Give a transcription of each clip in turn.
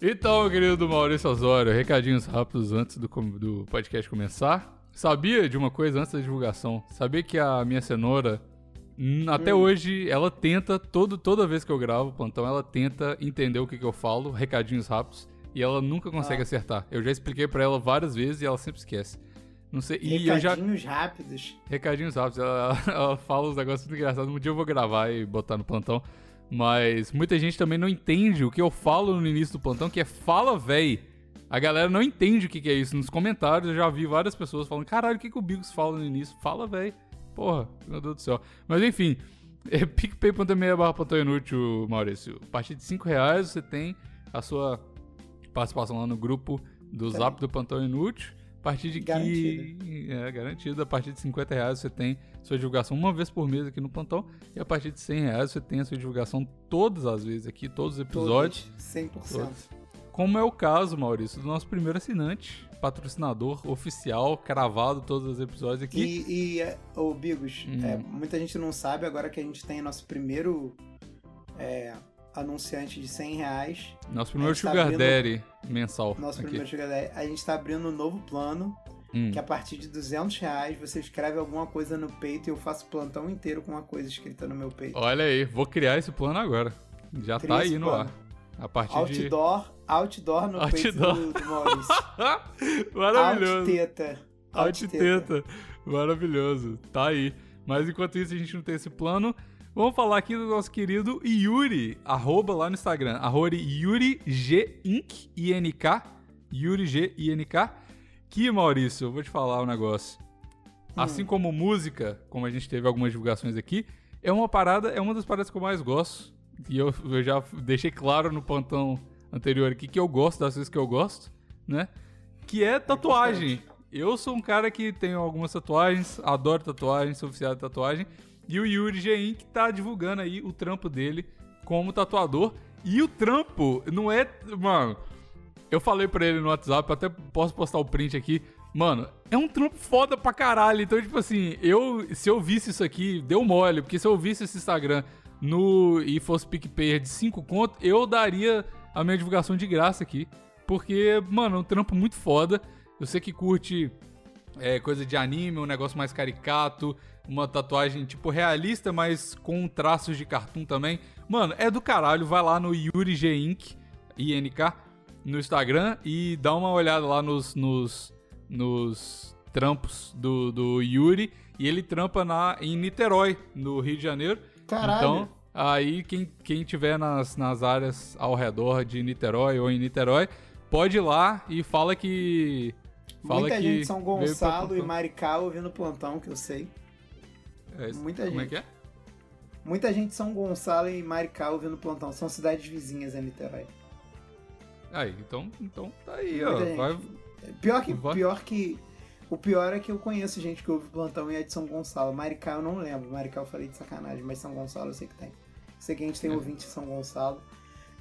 Então, querido Maurício Osório, recadinhos rápidos antes do, do podcast começar. Sabia de uma coisa antes da divulgação? Sabia que a minha cenoura, hum, até hoje, ela tenta, todo, toda vez que eu gravo o plantão, ela tenta entender o que, que eu falo, recadinhos rápidos, e ela nunca consegue Ah. acertar. Eu já expliquei pra ela várias vezes e ela sempre esquece. Não sei, e eu já. Recadinhos rápidos. Recadinhos rápidos. Ela, ela fala uns negócios muito engraçados. Um dia eu vou gravar e botar no plantão. Mas muita gente também não entende o que eu falo no início do plantão, que é fala, véi. A galera não entende o que, que é isso. Nos comentários eu já vi várias pessoas falando: caralho, o que, que o Bigos fala no início? Fala, véi. Porra, meu Deus do céu. Mas enfim, é picpay.me barra plantão inútil, Maurício. A partir de 5 reais você tem a sua participação lá no grupo do Tá Zap do Plantão Inútil. A partir de Garantido. que. É, garantido. A partir de 50 reais você tem sua divulgação uma vez por mês aqui no Plantão. E a partir de 100 reais você tem a sua divulgação todas as vezes aqui, todos os episódios. Todos, 100%. Todos. Como é o caso, Maurício, do nosso primeiro assinante, patrocinador oficial, cravado todos os episódios aqui. E, e é, ô Bigos, Hum. é, muita gente não sabe, agora que a gente tem nosso primeiro é, anunciante de 100 reais, Nosso primeiro tá Sugar abrindo- Daddy mensal. nosso aqui. primeiro Sugar Daddy, a gente tá abrindo um novo plano, Hum. que a partir de 200 reais você escreve alguma coisa no peito e eu faço plantão inteiro com uma coisa escrita no meu peito. Olha aí, vou criar esse plano agora. Já Cria tá aí no plano. ar. A partir Outdoor, outdoor no Outdoor. peito do, do Maurício. de. Maravilhoso. Out-teta. Alt-teta. Maravilhoso. Tá aí. Mas enquanto isso, a gente não tem esse plano. Vamos falar aqui do nosso querido Yuri, arroba lá no Instagram, arroba Yuri G Inc, I-N-K, Yuri G I-N-K, que, Maurício, eu vou te falar um negócio. Assim como música, como a gente teve algumas divulgações aqui, é uma parada, é uma das paradas que eu mais gosto. E eu, eu já deixei claro no plantão anterior aqui que eu gosto das coisas que eu gosto, né? Que é tatuagem. Eu sou um cara que tem algumas tatuagens, adoro tatuagem, sou oficial de tatuagem. E o Yuri Gein que tá divulgando aí o trampo dele como tatuador. E o trampo não é. Mano, eu falei pra ele no WhatsApp, até posso postar o print aqui. Mano, é um trampo foda pra caralho. Então, tipo assim, eu, se eu visse isso aqui, deu mole. Porque se eu visse esse Instagram no e fosse PicPay de 5 conto, eu daria a minha divulgação de graça aqui. Porque, mano, é um trampo muito foda. Eu sei que curte é, coisa de anime, um negócio mais caricato, uma tatuagem tipo realista, mas com traços de cartoon também. Mano, é do caralho. Vai lá no Yuri G Inc, INK, no Instagram e dá uma olhada lá nos, nos, nos trampos do, do Yuri. E ele trampa na, em Niterói, no Rio de Janeiro. Caralho. Então, aí quem, quem tiver nas, nas áreas ao redor de Niterói ou em Niterói, pode ir lá e fala que. Fala Muita que gente de São Gonçalo e. Maricá ouvindo o plantão, que eu sei. É muita Como é gente. que é? Muita gente de São Gonçalo e Maricá ouvindo o plantão. São cidades vizinhas a Niterói. Aí, então, então tá aí, Muita ó. gente. Vai, Pior que, Vai. pior que. O pior é que eu conheço gente que ouve o plantão e é de São Gonçalo. Maricá eu não lembro. Maricá eu falei de sacanagem, mas São Gonçalo eu sei que tem. Sei que a gente tem É. ouvinte em São Gonçalo.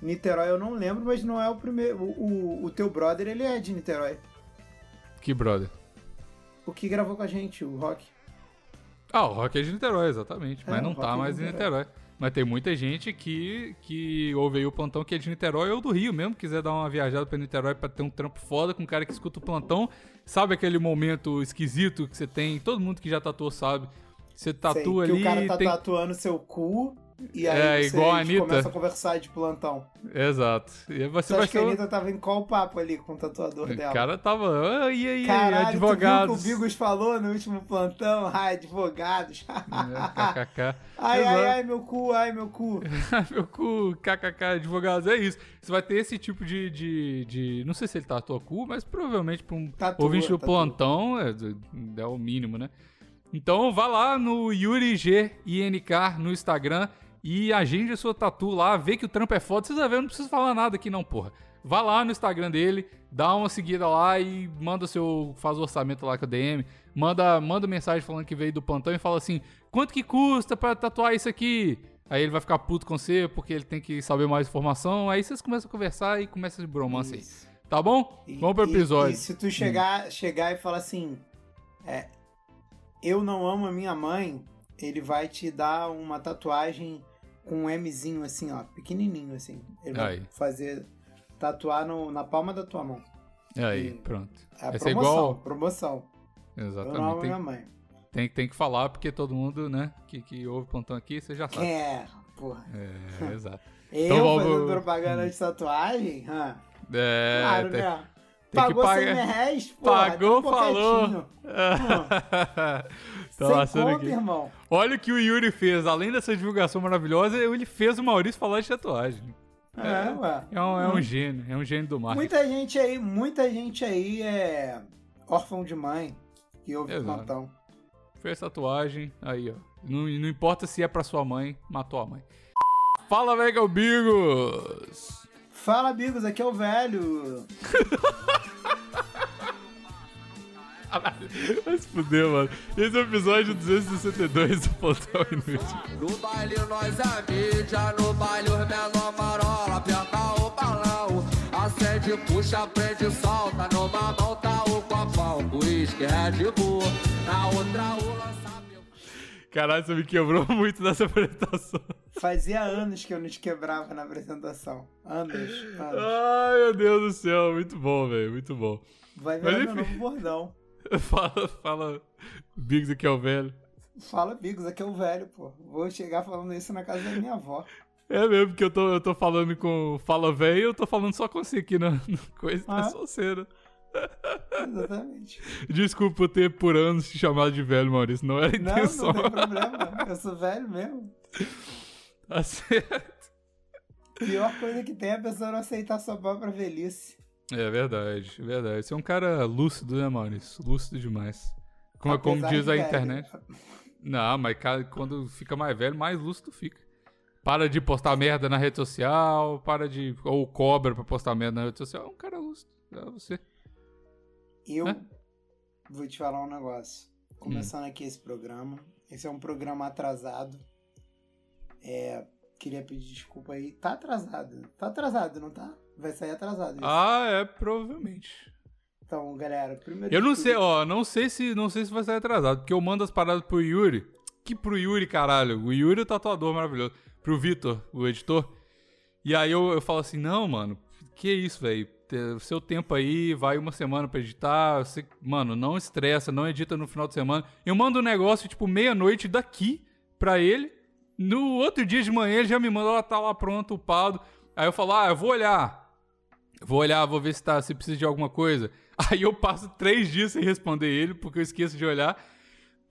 Niterói eu não lembro, mas não é o primeiro. O, o, o teu brother, ele é de Niterói. que brother. O que gravou com a gente, o Rock. Ah, o Rock é de Niterói, exatamente. É, mas não tá é mais em Niterói. Mas tem muita gente que, que ouve aí o plantão que é de Niterói ou do Rio mesmo, quiser dar uma viajada pra Niterói pra ter um trampo foda com um cara que escuta o plantão. Sabe aquele momento esquisito que você tem? Todo mundo que já tatuou sabe. Você tatua Sei, ali. Que o cara tá tem... tatuando seu cu e aí É, você igual a Anitta. começa a conversar de plantão. Exato. E você Você vai acha que a o- Anitta tava em qual papo ali com o tatuador O dela? cara tava. "Ah, e aí, Caralho, advogados? tu viu o que o Bigos falou no último plantão? Ai, advogados. É, KKK. ai, ai, Exato. ai, meu cu, ai, meu cu. Meu cu, kkk, advogados, é isso. Você vai ter esse tipo de. de, de- não sei se ele tatua cu, mas provavelmente pra um Tatua, ouvinte do tatua. plantão é, é o mínimo, né? Então vá lá no Yuri G INK no Instagram e agende a sua tatu lá, vê que o trampo é foda. Vocês vão ver, eu não preciso falar nada aqui não, porra. Vá lá no Instagram dele, dá uma seguida lá e manda seu. faz o orçamento lá com a DM. Manda, manda mensagem falando que veio do plantão e fala assim: quanto que custa pra tatuar isso aqui? Aí ele vai ficar puto com você porque ele tem que saber mais informação. Aí vocês começam a conversar e começa esse bromance aí. Tá bom? E- Vamos pro e- episódio. E, se tu chegar, chegar e falar assim, é, eu não amo a minha mãe, ele vai te dar uma tatuagem com um Mzinho assim, ó, pequenininho assim. Ele vai Aí. fazer Tatuar no, na palma da tua mão. Aí, E- pronto. É Vai ser promoção, igual- promoção. Eu não Exatamente. minha Tem, mãe. tem, tem que falar, porque todo mundo, né, que, que ouve o plantão aqui, você já sabe. É? Porra. É, exato. Eu Então vamos- fazendo propaganda de tatuagem? Hã? É, claro, tem- né? tem que Pagou 100 pagar- reais? Porra, Pagou, tá um falou. Tá Sem conta, aqui. irmão. Olha o que o Yuri fez. Além dessa divulgação maravilhosa, ele fez o Maurício falar de tatuagem. É, ué. É um, é um gênio, é um gênio do marketing. Muita gente aí, muita gente aí é órfão de mãe que ouve o Exato. plantão. Fez tatuagem, aí ó. Não, não importa se é pra sua mãe, matou a mãe. Fala, Mega Bigos! Fala, amigos, aqui é o velho. Vai se fuder, mano. Esse é o episódio 262 do Plantão Inútil. No baile nós é mídia, no baile os menor marola, aperta o balão. Acende, puxa, prende, solta. Numa mão tá o copão, uísque, Red Bull. Na outra o lançamento. Caralho, você me quebrou muito nessa apresentação. Fazia anos que eu não te quebrava na apresentação. Anos, anos. Ai, meu Deus do céu. Muito bom, velho. Muito bom. Vai Mas ver meu enfim. novo bordão. Fala, fala. Biggs aqui é o velho. Fala, amigos, aqui é o velho, pô. Vou chegar falando isso na casa da minha avó. É mesmo, porque eu tô, eu tô falando com Fala Velho eu tô falando só com você aqui na, na coisa, Ah. na sonceira. Exatamente. Desculpa ter por anos te chamado de velho, Maurício. Não era a Não, intenção. não tem problema. Eu sou velho mesmo. Tá certo. Pior coisa que tem é a pessoa não aceitar sua própria velhice. É verdade, é verdade. Você é um cara lúcido, né, Maurício? Lúcido demais. Como, como Apesar diz a velho. internet. Não, mas quando fica mais velho, mais lúcido fica. Para de postar merda na rede social, para de. Ou cobra pra postar merda na rede social. É um cara lúcido. É você. Eu Hã? vou te falar um negócio. Começando aqui esse programa. Esse é um programa atrasado. É, queria pedir desculpa aí. Tá atrasado. Tá atrasado, não tá? Vai sair atrasado. isso. Ah, é, provavelmente. Então, galera, primeiro. Eu não tudo- sei, ó, não sei se não sei se vai sair atrasado, porque eu mando as paradas pro Yuri. Que pro Yuri, caralho. O Yuri é o tatuador maravilhoso. Pro Vitor, o editor. E aí eu, eu falo assim, não, mano, que isso, velho? Seu tempo aí, vai uma semana pra editar. Você, mano, não estressa, não edita no final de semana. Eu mando um negócio, tipo, meia-noite daqui pra ele. No outro dia de manhã ele já me manda, ó, tá lá pronto, upado. Aí eu falo, ah, eu vou olhar. Vou olhar, vou ver se, tá, se precisa de alguma coisa. Aí eu passo três dias sem responder ele, porque eu esqueço de olhar.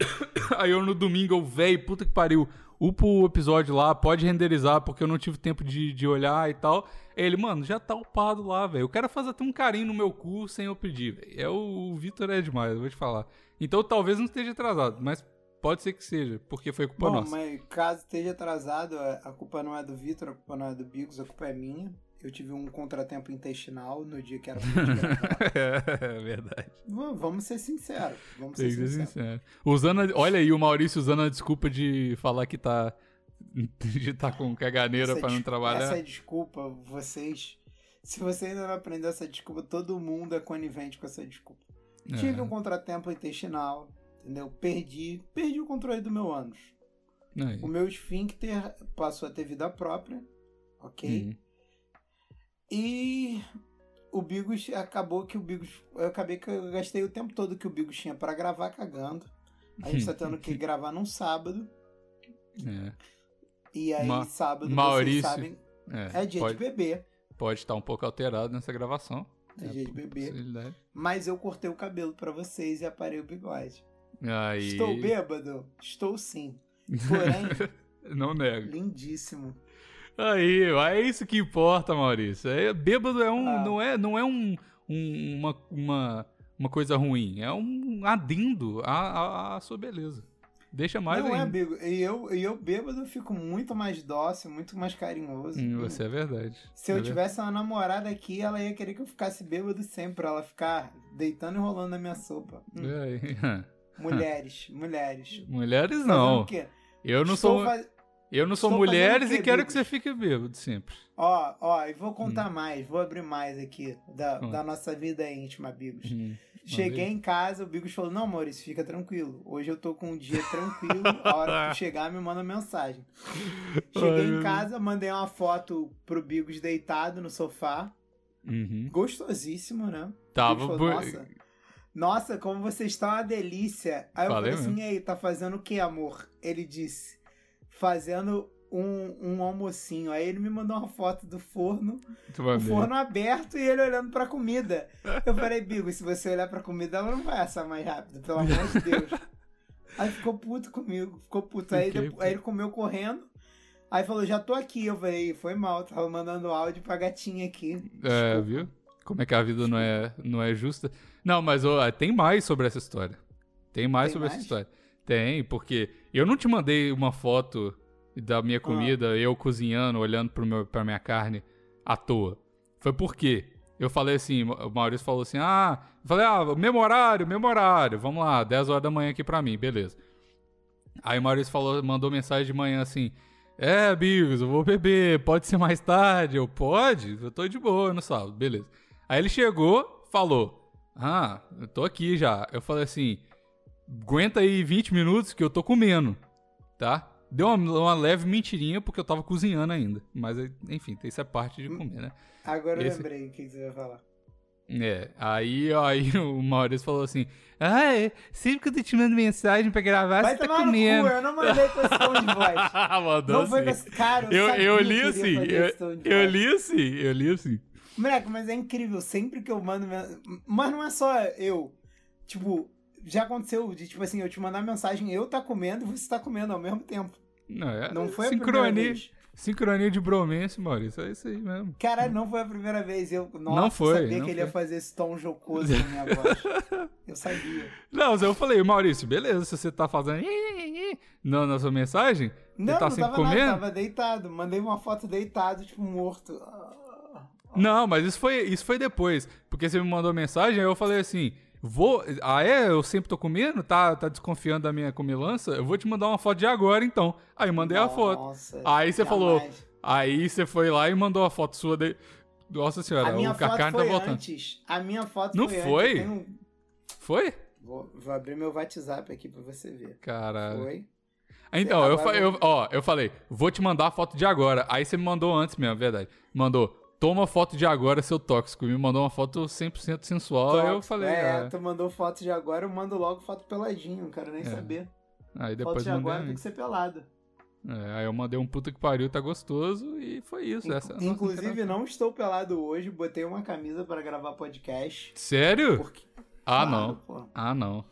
Aí eu no domingo, eu, véi, puta que pariu, upa o episódio lá, pode renderizar, porque eu não tive tempo de, de olhar e tal. Ele, mano, já tá upado lá, velho. Eu quero fazer até um carinho no meu cu sem eu pedir, velho. É o, o Vitor é demais, eu vou te falar. Então talvez não esteja atrasado, mas pode ser que seja, porque foi culpa Bom, nossa. mas caso esteja atrasado, a a culpa não é do Vitor, a culpa não é do Bigos, a culpa é minha. Eu tive um contratempo intestinal no dia que era é verdade. Vamos ser sinceros. Vamos ser ser sinceros. sincero. Usando olha aí o Maurício usando a desculpa de falar que tá. de tá com caganeira pra não trabalhar. Essa desculpa, vocês. Se você ainda não aprendeu essa desculpa, todo mundo é conivente com essa desculpa. É. Tive um contratempo intestinal, entendeu? Perdi. Perdi o controle do meu ânus. Aí. O meu esfíncter passou a ter vida própria, ok? Hum. E o Bigos acabou que o Bigos. Eu acabei que eu gastei o tempo todo que o Bigos tinha pra gravar cagando. A gente tá tendo que gravar num sábado. É. E aí, Ma- sábado, Maurício, vocês sabem, É, é dia pode, de beber. pode estar um pouco alterado nessa gravação. É dia de beber. possibilidade. Mas eu cortei o cabelo pra vocês e aparei o bigode. Aí. Estou bêbado? Estou sim. Porém, Não nego. lindíssimo. Aí, é isso que importa, Maurício. É, bêbado é um, Ah. não é, não é um, um- uma, uma, uma coisa ruim. É um adendo à, à, à sua beleza. Deixa mais não é, ainda. Bigo. E eu, e eu bêbado, eu fico muito mais dócil, muito mais carinhoso. Hum, Você é verdade. Se eu É verdade. tivesse uma namorada aqui, ela ia querer que eu ficasse bêbado sempre, pra ela ficar deitando e rolando na minha sopa. Hum, É, aí. Mulheres, mulheres. Mulheres não. Eu não Estou sou, faz- eu não sou estou mulheres e quero que você fique bêbado sempre. Ó, ó, e vou contar mais, vou abrir mais aqui da, Hum. da nossa vida íntima, Bigos. Hum, Cheguei em casa, o Bigos falou: Não, Maurício, fica tranquilo. Hoje eu tô com um dia tranquilo. A hora que tu chegar, me manda mensagem. Cheguei Ai, em casa, mandei uma foto pro Bigos deitado no sofá. Uhum. Gostosíssimo, né? Tava. Bu- Nossa, nossa, como você está uma delícia. Aí eu Falei falei assim, e aí, tá fazendo o que, amor? Ele disse, fazendo um, um almocinho. Aí ele me mandou uma foto do forno, o forno aberto e ele olhando pra comida. Eu falei, Bigo, se você olhar pra comida, ela não vai assar mais rápido, pelo amor de Deus. Aí ficou puto comigo, ficou puto. Aí, Fiquei depois- aí ele comeu correndo. Aí falou, já tô aqui. Eu falei, foi mal, tava mandando áudio pra gatinha aqui. É, viu? Como é que a vida não é, não é justa. Não, mas ó, tem mais sobre essa história. Tem mais Tem sobre mais? essa história. Tem, porque eu não te mandei uma foto da Ah. minha comida, eu cozinhando, olhando pro meu, pra minha carne à toa. Foi porque eu falei assim, o Maurício falou assim, ah, eu falei, ah, mesmo horário, mesmo horário, vamos lá, 10 horas da manhã aqui pra mim, beleza. Aí o Maurício falou, mandou mensagem de manhã assim, é, Bigos, eu vou beber, pode ser mais tarde? Eu, pode? Eu tô de boa no sábado, beleza. Aí ele chegou, falou, ah, eu tô aqui já. Eu falei assim, aguenta aí 20 minutos que eu tô comendo, tá? Deu uma, uma leve mentirinha porque eu tava cozinhando ainda. Mas, enfim, isso é parte de comer, né? Agora eu Esse- lembrei o que você vai falar. É, aí, aí o Maurício falou assim, ah, é, sempre que eu tô te mando mensagem pra gravar, Vai você tá no cu, comendo. eu não mandei tom de voz. Mandou Não foi com esse cara, eu, Eu, eu li assim, eu, eu li assim, eu li assim. Moleque, mas é incrível, sempre que eu mando. Mas não é só eu. Tipo, já aconteceu de, tipo assim, eu te mandar mensagem, eu tá comendo e você tá comendo ao mesmo tempo. Não, é Não foi a primeira sincronia, vez. sincronia de bromance, Maurício, é isso aí mesmo. Caralho, não foi a primeira vez. Eu, nossa, Não foi, sabia não que ele ia foi. fazer esse tom jocoso na minha voz. Eu sabia. Não, eu falei, Maurício, beleza, se você tá fazendo não na sua mensagem, Não, você tá não sempre tava nada, tava deitado. Mandei uma foto deitado, tipo, morto. Não, mas isso foi, isso foi depois. Porque você me mandou mensagem, aí eu falei assim: vou. Ah, é? Eu sempre tô comendo? Tá, tá desconfiando da minha comilança? Eu vou te mandar uma foto de agora, então. Aí eu mandei a foto. Nossa, Aí você falou. Aí você foi lá e mandou a foto sua de. Nossa senhora, A minha o foto Carcarne tá foi voltando. antes. A minha foto Não foi, foi? antes. Tenho- Foi? Vou, vou abrir meu WhatsApp aqui pra você ver. Caralho. Foi. Então, eu, eu, ó, eu falei, vou te mandar a foto de agora. Aí você me mandou antes mesmo, é verdade. Mandou, toma foto de agora, seu tóxico. Me mandou uma foto 100% sensual. Aí eu Tóxico. falei, É, ah, tu mandou foto de agora, eu mando logo foto peladinho, não quero nem É. saber. aí Foto depois de mandei. agora tem que ser pelado. É, aí eu mandei um puta que pariu, tá gostoso. E foi isso. Essa é a nossa Inclusive, não estou pelado hoje, botei uma camisa pra gravar podcast. Sério? Porque... Ah, Claro, não. pô. Ah, não.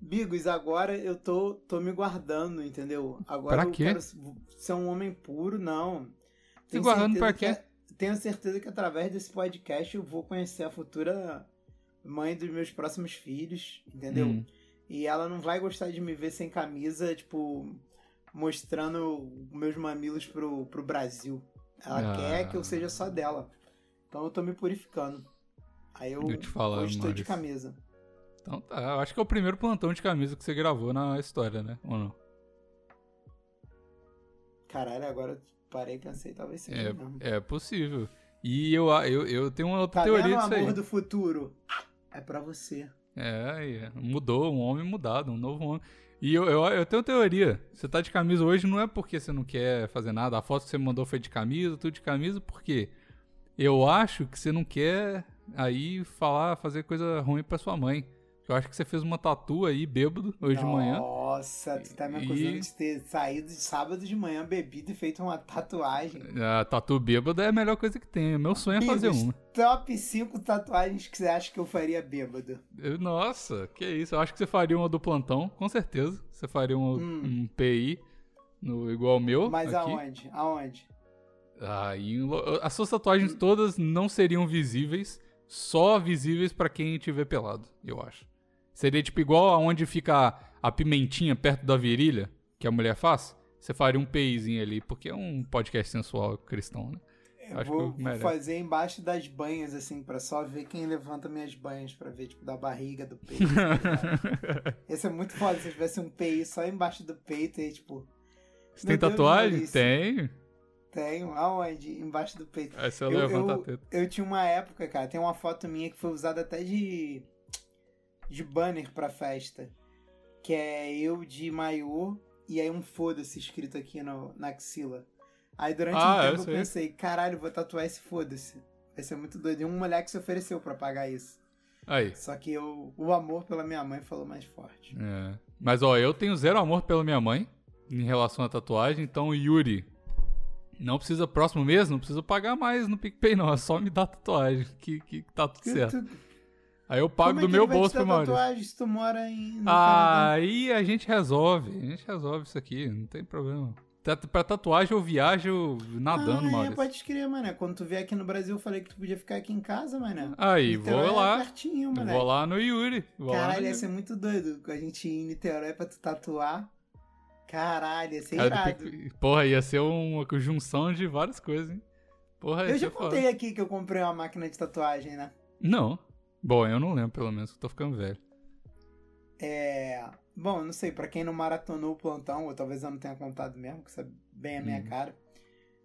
Bigos, agora eu tô, tô me guardando, entendeu? Agora Pra eu quê? quero ser um homem puro, não. Tenho guardando pra quê? Tenho certeza que através desse podcast eu vou conhecer a futura mãe dos meus próximos filhos, entendeu? Hum. E ela não vai gostar de me ver sem camisa, tipo, mostrando meus mamilos pro, pro Brasil. Ela Ah. quer que eu seja só dela. Então eu tô me purificando. Aí eu, Eu te falar, de camisa. Então tá, eu acho que é o primeiro plantão de camisa que você gravou na história, né? Ou não? Caralho, agora parei e pensei, talvez seja mesmo. É, é possível. E eu, eu, eu tenho uma outra Tá teoria disso aí. amor do futuro? É pra você. É, é, mudou, um homem mudado, um novo homem. E eu, eu, eu tenho teoria. Você tá de camisa hoje não é porque você não quer fazer nada. A foto que você mandou foi de camisa, tudo de camisa, porque eu acho que você não quer aí falar, fazer coisa ruim pra sua mãe. Eu acho que você fez uma tatu aí, bêbado, hoje de manhã. Nossa, tu tá me acusando E- de ter saído de sábado de manhã bebido e feito uma tatuagem. A tatu bêbada é a melhor coisa que tem. Meu sonho é fazer uma. Top 5 tatuagens que você acha que eu faria bêbado. Eu- Nossa, que isso. Eu acho que você faria uma do plantão, com certeza. Você faria um, Hum. um PI no, igual ao meu. Mas aqui. aonde? Aonde? Aí, as suas tatuagens todas não seriam visíveis, só visíveis pra quem tiver pelado, eu acho. Seria tipo igual aonde fica a pimentinha perto da virilha, que a mulher faz. Você faria um PIzinho ali, porque é um podcast sensual cristão, né? Eu Acho vou, que fazer embaixo das banhas, assim, pra só ver quem levanta minhas banhas, pra ver, tipo, da barriga, do peito. tá ligado? Esse é muito foda se eu tivesse um PI só embaixo do peito e, tipo, Você tem Deus, tatuagem? Tenho. tenho, aonde? Embaixo do peito. Aí você Eu, levanta a eu, teta. eu tinha uma época, cara, tem uma foto minha que foi usada até de de banner pra festa, que é eu de maiô e aí um foda-se escrito aqui no, na axila. Aí durante Ah, um é, tempo eu sei. pensei, caralho, vou tatuar esse foda-se. Vai ser muito doido. E um moleque se ofereceu pra pagar isso. Aí. Só que eu, o amor pela minha mãe falou mais forte. É. Mas ó, eu tenho zero amor pela minha mãe em relação à tatuagem, então Yuri, não precisa próximo mês, não precisa pagar mais no PicPay não, é só me dar tatuagem que, que tá tudo certo. tu- Aí eu pago é do meu bolso pro Maurício. tatuagem se tu mora em, Ah? Aí a gente resolve, a gente resolve isso aqui, não tem problema. Pra tatuagem eu viajo nadando, ah, é, Maurício. pode crer, mané. Quando tu vier aqui no Brasil, eu falei que tu podia ficar aqui em casa, mané. Aí, Niterói vou lá, É pertinho, mané. vou lá no Yuri. Vou Caralho, ia ser muito doido a gente ir em Niterói pra tu tatuar. Caralho, ia ser Cara, irado. Porra, ia ser uma junção de várias coisas, hein? Porra, Eu já contei aqui que eu comprei uma máquina de tatuagem, né? Não. Bom, eu não lembro, pelo menos, eu tô ficando velho. É. Bom, não sei, pra quem não maratonou o plantão, ou talvez eu não tenha contado mesmo, que isso é bem a minha Uhum. cara.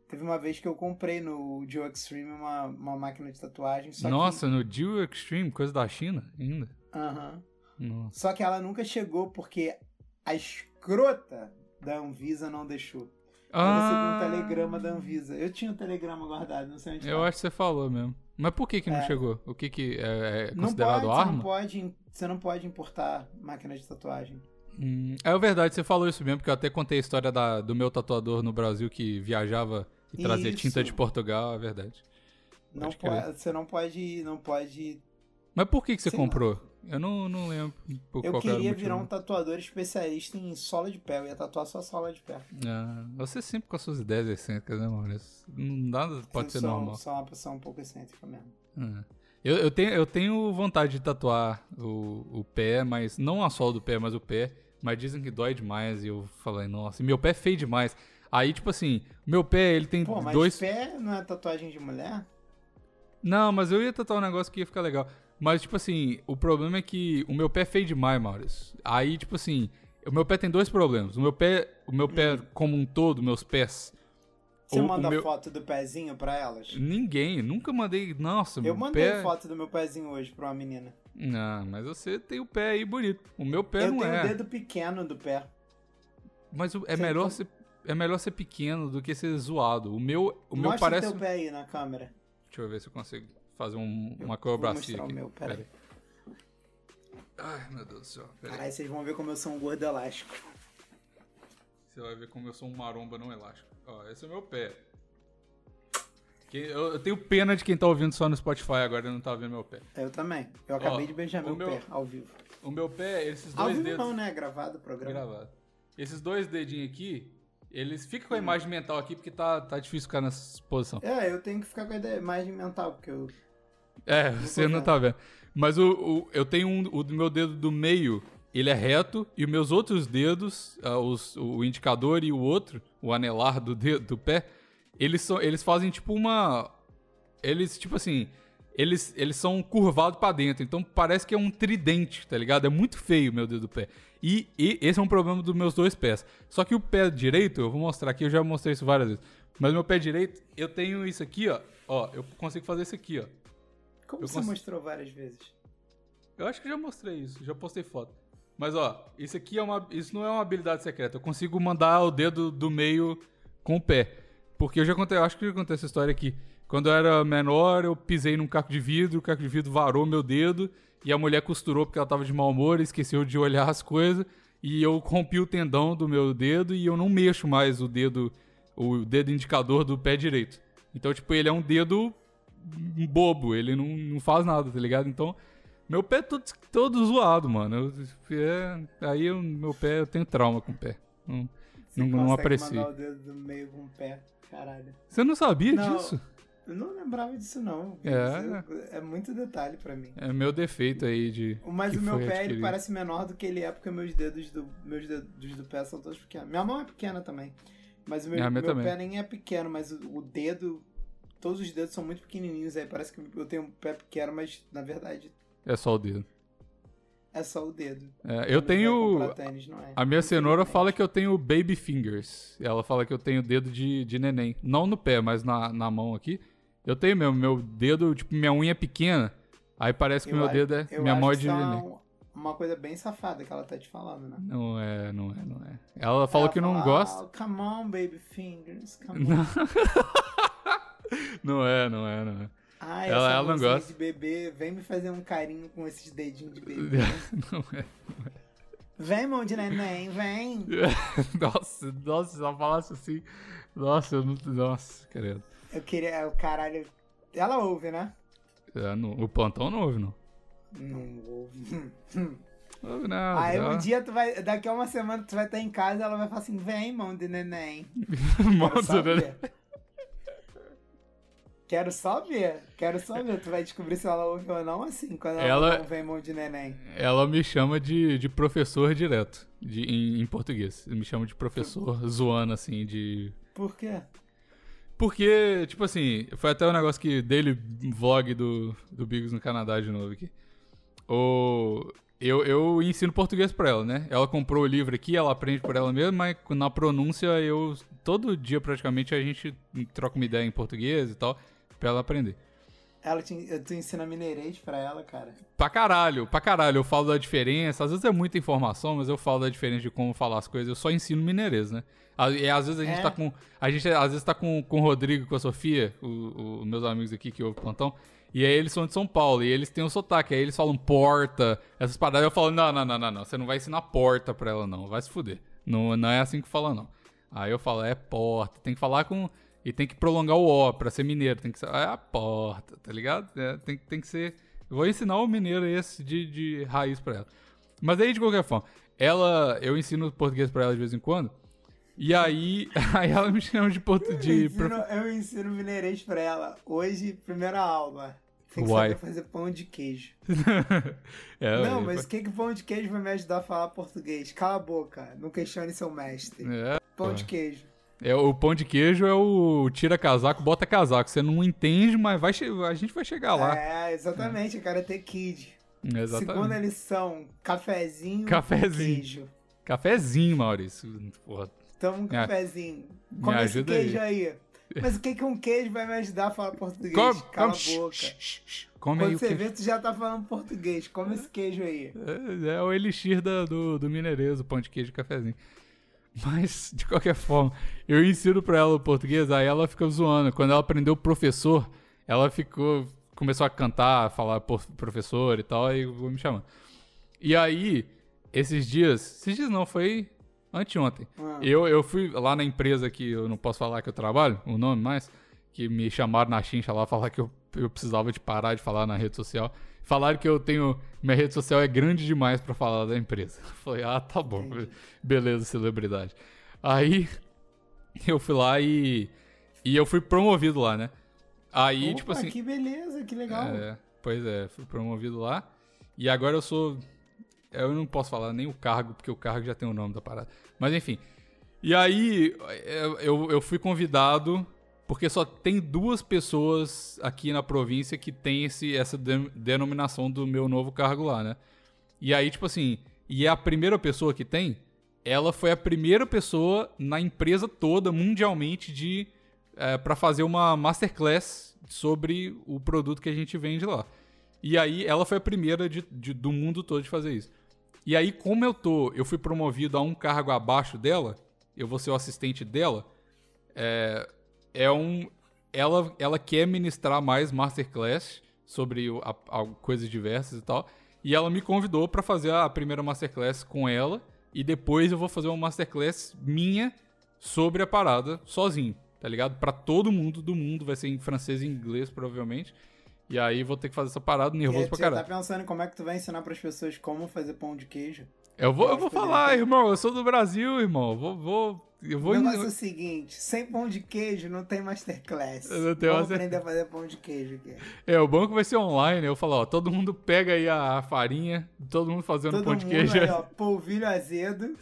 Teve uma vez que eu comprei no Joe Extreme uma, uma máquina de tatuagem, Nossa, no Dual Extreme, coisa da China ainda. que. Aham. Nossa. Só que ela nunca chegou porque a escrota da Anvisa não deixou. Eu recebi um telegrama da Anvisa. Eu tinha um telegrama guardado, não sei onde Ah. Eu tá. acho que você falou mesmo. Mas por que que não É. chegou? O que que é, é Não considerado pode, Você arma? não, pode, você não pode importar máquina de tatuagem. Hum, é verdade, você falou isso mesmo, porque eu até contei a história da- do meu tatuador no Brasil que viajava e trazia Isso. tinta de Portugal, é verdade. Não Pode pode, você não pode, não pode. Mas por que que você Sei comprou? Eu não, não lembro por Eu queria virar um tatuador especialista em sola de pé. Eu ia tatuar só sola de pé. Ah, você sempre com as suas ideias excêntricas, né, Maurício? Nada pode eu ser sou, normal. Sou uma pessoa um pouco excêntrica mesmo. É. Eu, eu, tenho, eu tenho vontade de tatuar o, o pé, mas não a sola do pé, mas o pé. Mas dizem que dói demais. E eu falei, nossa, meu pé é feio demais. Aí, tipo assim, meu pé, ele tem Pô, mas dois. pé não é tatuagem de mulher? Não, mas eu ia tatuar um negócio que ia ficar legal. Mas, tipo assim, o problema é que o meu pé é feio demais, Maurício. Aí, tipo assim, o meu pé tem dois problemas. O meu pé, o meu pé como um todo, meus pés. Você o- o manda meu- foto do pezinho pra elas? Ninguém, nunca mandei. Nossa, Eu meu mandei pé. foto do meu pezinho hoje pra uma menina. Não, mas você tem o pé aí bonito. O meu pé eu não tenho é. o dedo pequeno do pé. Mas o- é Sei, melhor como- ser é melhor ser pequeno do que ser zoado. O meu, o meu Mostra parece. o teu pé aí na câmera. Deixa eu ver se eu consigo fazer um, uma acrobacia mostrar o aqui. meu, pera Pera aí. Ai, meu Deus do céu. Caralho, vocês vão ver como eu sou um gordo elástico. Você vai ver como eu sou um maromba não elástico. Ó, esse é o meu pé. Eu, eu tenho pena de quem tá ouvindo só no Spotify agora e não tá vendo meu pé. Eu também. Eu acabei Ó, de beijar meu, meu- pé ao vivo. O meu pé, esses Ao dois vivo dedos. não, né? Gravado o programa. Gravado. Esses dois dedinhos aqui, eles ficam com a imagem mental aqui porque tá, tá difícil ficar nessa posição. É, eu tenho que ficar com a imagem mental, porque eu. É, você não tá vendo. Mas o, o- eu tenho um, o meu dedo do meio, ele é reto, e os meus outros dedos, ah, os- o indicador e o outro, o anelar do dedo do pé, eles, são, eles fazem tipo uma. Eles, tipo assim. Eles, eles são curvados pra dentro, então parece que é um tridente, tá ligado? É muito feio meu dedo do pé. E, e esse é um problema dos meus dois pés. Só que o pé direito, eu vou mostrar aqui, eu já mostrei isso várias vezes. Mas meu pé direito, eu tenho isso aqui, ó. Ó, eu consigo fazer isso aqui, ó. Como Eu você cons- mostrou várias vezes? Eu acho que já mostrei isso, já postei foto. Mas ó, isso aqui é uma, isso não é uma habilidade secreta. Eu consigo mandar o dedo do meio com o pé, porque eu já contei, eu acho que eu já contei essa história aqui. Quando eu era menor, eu pisei num caco de vidro, o caco de vidro varou meu dedo e a mulher costurou porque ela tava de mau humor, esqueceu de olhar as coisas e eu rompi o tendão do meu dedo e eu não mexo mais o dedo, o dedo indicador do pé direito. Então, tipo, ele é um dedo bobo, ele não, não faz nada, tá ligado? Então, meu pé é todo, todo zoado, mano. Eu, é, aí eu, meu pé, eu tenho trauma com o pé. Não, Você não, não aprecio. mandar o dedo do meio com o pé. Caralho. Você não sabia Não. disso? Eu não lembrava disso, não. É. Isso é muito detalhe pra mim. É meu defeito aí de. Mas o meu pé, ele parece menor do que ele é, porque meus dedos do, meus dedos do pé são todos pequenos. Minha mão é pequena também. Mas o meu, É, a minha meu pé nem é pequeno, mas o, o dedo... Todos os dedos são muito pequenininhos. Aí parece que eu tenho um pé pequeno, mas na verdade É só o dedo. É só o dedo. É, eu tenho. Tênis, não é. A minha cenoura fala que eu tenho baby fingers. Ela fala que eu tenho dedo de, de neném. Não no pé, mas na, na mão aqui. Eu tenho mesmo. Meu dedo, tipo, minha unha é pequena. Aí parece que Eu meu a- dedo é. Minha acho mão é de neném. uma, coisa bem safada que ela tá te falando, né? Não é, não é, não é. Ela falou Ela que não fala, gosta. "Ah, come on, baby fingers, come on. Não. não é, não é, não é. Ai, Ela- ela não gosta. de bebê, vem me fazer um carinho com esses dedinhos de bebê. Não é. vem, mão de neném, vem. Nossa, nossa, se ela falasse assim. Nossa, eu não. Nossa, querido. Eu queria, o caralho... Ela ouve, né? É, não- o plantão não ouve, não. Não ouve. Ouve não. Aí já. um dia tu vai, daqui a uma semana tu vai estar em casa ela vai falar assim, vem, mão de neném. Só né? ver. Quero só ver. Quero só ver. Tu vai descobrir se ela ouve ou não assim, quando ela, Ela- vem mão de neném. Ela me chama de, de professor direto, de, em, em português. Me chama de professor zoando, assim, de. Por quê? Porque, tipo assim, foi até um negócio que dele vlog do, do Bigos no Canadá de novo aqui. O, eu, eu ensino português pra ela, né? Ela comprou o livro aqui, ela aprende por ela mesma, mas na pronúncia eu. Todo dia praticamente a gente troca uma ideia em português e tal, pra ela aprender. Ela te, tu ensina mineirês pra ela, cara. Pra caralho, pra caralho. Eu falo da diferença. Às vezes é muita informação, mas eu falo da diferença de como falar as coisas. Eu só ensino mineirês, né? A- E às vezes a gente É. tá com. A gente às vezes tá com, com o Rodrigo e com a Sofia, o- o- meus amigos aqui que ouvem o plantão. E aí eles são de São Paulo e eles têm o sotaque. Aí eles falam porta, essas paradas. Eu falo, não, não, não, não, não. Você não vai ensinar porta pra ela, não. Vai se fuder. Não, não é assim que fala, não. Aí eu falo, é porta. Tem que falar com. E tem que prolongar o O pra ser mineiro. Tem que ser. É a porta, tá ligado? É, tem, tem que ser. Eu vou ensinar o mineiro esse de, de raiz pra ela. Mas aí, de qualquer forma, ela. Eu ensino português pra ela de vez em quando. E aí. Aí ela me chama de português. De eu ensino mineirês pra ela. Hoje, primeira aula. Tem que Uai. saber fazer pão de queijo. É, não, aí, mas o que, que pão de queijo vai me ajudar a falar português? Cala a boca. Não questione seu mestre. É, Pão de queijo. É, o pão de queijo é o tira casaco, bota casaco. Você não entende, mas vai a gente vai chegar lá. É, exatamente. Karate Kid. Exatamente. Segunda lição, cafezinho, Cafezinho. queijo. Cafezinho, Maurício. Porra. Toma um Me- cafezinho. me Come esse ajuda queijo aí. Mas o que que um queijo vai me ajudar a falar português? Come, Cala come, a boca. shh, shh, shh. Come aí Quando o você vê, tu já tá falando português. Come esse queijo aí. É, é o elixir da- do, do mineirês, o pão de queijo e cafezinho. Mas, de qualquer forma, eu ensino pra ela o português, aí ela fica zoando. Quando ela aprendeu professor, ela ficou. Começou a cantar, a falar professor e tal, aí vou me chamando. E aí, esses dias. Esses dias não, foi anteontem. Ah. Eu, eu fui lá na empresa que eu não posso falar que eu trabalho, o nome mais, que me chamaram na chincha lá falar que eu, eu precisava de parar de falar na rede social. Falaram que eu tenho. Minha rede social é grande demais pra falar da empresa. Eu falei, ah, tá bom. Beleza, celebridade. Aí eu fui lá e. E eu fui promovido lá, né? Aí, Opa, tipo assim. que beleza, que legal. É, pois é, fui promovido lá. E agora eu sou. Eu não posso falar nem o cargo, porque o cargo já tem o nome da parada. Mas enfim. E aí eu, eu fui convidado, porque só tem duas pessoas aqui na província que tem esse, essa de- denominação do meu novo cargo lá, né? E aí, tipo assim, e é a primeira pessoa que tem, ela foi a primeira pessoa na empresa toda, mundialmente, de é, para fazer uma masterclass sobre o produto que a gente vende lá. E aí ela foi a primeira de, de- do mundo todo de fazer isso. E aí, como eu tô, eu fui promovido a um cargo abaixo dela, eu vou ser o assistente dela, é, é um. Ela, ela quer ministrar mais masterclass sobre o- a, a- coisas diversas e tal. E ela me convidou pra fazer a primeira masterclass com ela. E depois eu vou fazer uma masterclass minha sobre a parada sozinho, tá ligado? Pra todo mundo do mundo, vai ser em francês e inglês, provavelmente. E aí vou ter que fazer essa parada E nervoso aí, pra tu já caralho. tá pensando em como é que tu vai ensinar pras pessoas como fazer pão de queijo? Eu vou, eu Eu vou falar, irmão. Eu sou do Brasil, irmão. Vou, vou, eu vou. o negócio é o seguinte, sem pão de queijo não tem masterclass. Não tem Vamos master- aprender a fazer pão de queijo aqui. É, o banco vai ser online. Eu falo, ó, todo mundo pega aí a, farinha, todo mundo fazendo Todo pão de mundo queijo. aí, ó, polvilho azedo.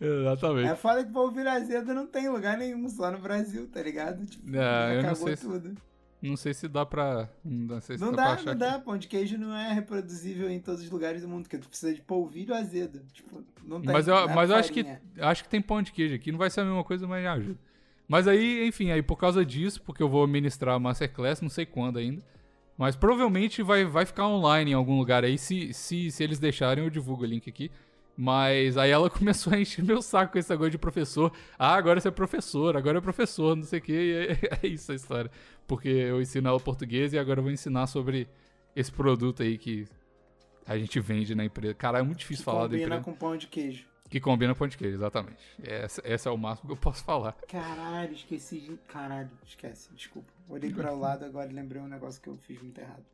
Exatamente. É foda que polvilho azedo não tem em lugar nenhum, só no Brasil, tá ligado? Tipo, É, já eu não acabou sei se- tudo. Não sei se dá pra. Não se Não dá, pra dá, não dá. Pão de queijo não é reproduzível em todos os lugares do mundo, porque tu precisa de polvilho azedo. Tipo, não tem. Mas eu, mas eu acho que acho que tem pão de queijo aqui. Não vai ser a mesma coisa, mas ajuda. Mas aí, enfim, aí por causa disso, porque eu vou ministrar a Masterclass, não sei quando ainda. Mas provavelmente vai, vai ficar online em algum lugar aí. Se, se, se eles deixarem, eu divulgo o link aqui. Mas aí ela começou a encher meu saco com esse negócio de professor. Ah, agora você é professor, agora é professor, não sei o que. E é, é isso a história. Porque eu ensino ela português e agora eu vou ensinar sobre esse produto aí que a gente vende na empresa. Cara, é muito difícil Que falar da combina com pão de queijo. Que combina com pão de queijo, exatamente. Essa, essa é o máximo que eu posso falar. Caralho, esqueci de. Caralho, esquece, desculpa. Olhei para o lado agora e lembrei um negócio que eu fiz muito errado.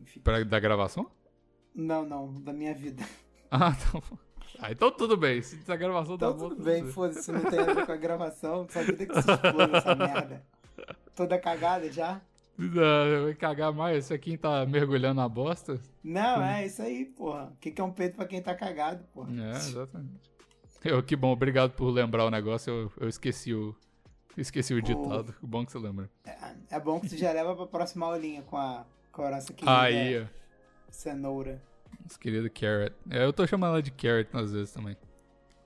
Enfim. Pra, da gravação? Não, não, da minha vida. Ah, tá bom. Ah, então tudo bem. Se a gravação tá Então boa, tudo bem, foda-se, não tem a ver com a gravação. Só vida que se exploda essa merda. Toda cagada já? Não, vai cagar mais. Isso aqui tá mergulhando na bosta. Não, é isso aí, porra. O que, que é um peito pra quem tá cagado, porra? É, exatamente. Eu, que bom, obrigado por lembrar o negócio. Eu, eu esqueci o. Esqueci o ditado. Bom que você lembra. É, é bom que tu já leva pra próxima aulinha com a, com a querida Aí, ó. cenoura. Nossa querida Carrot. É, eu tô chamando ela de Carrot às vezes também.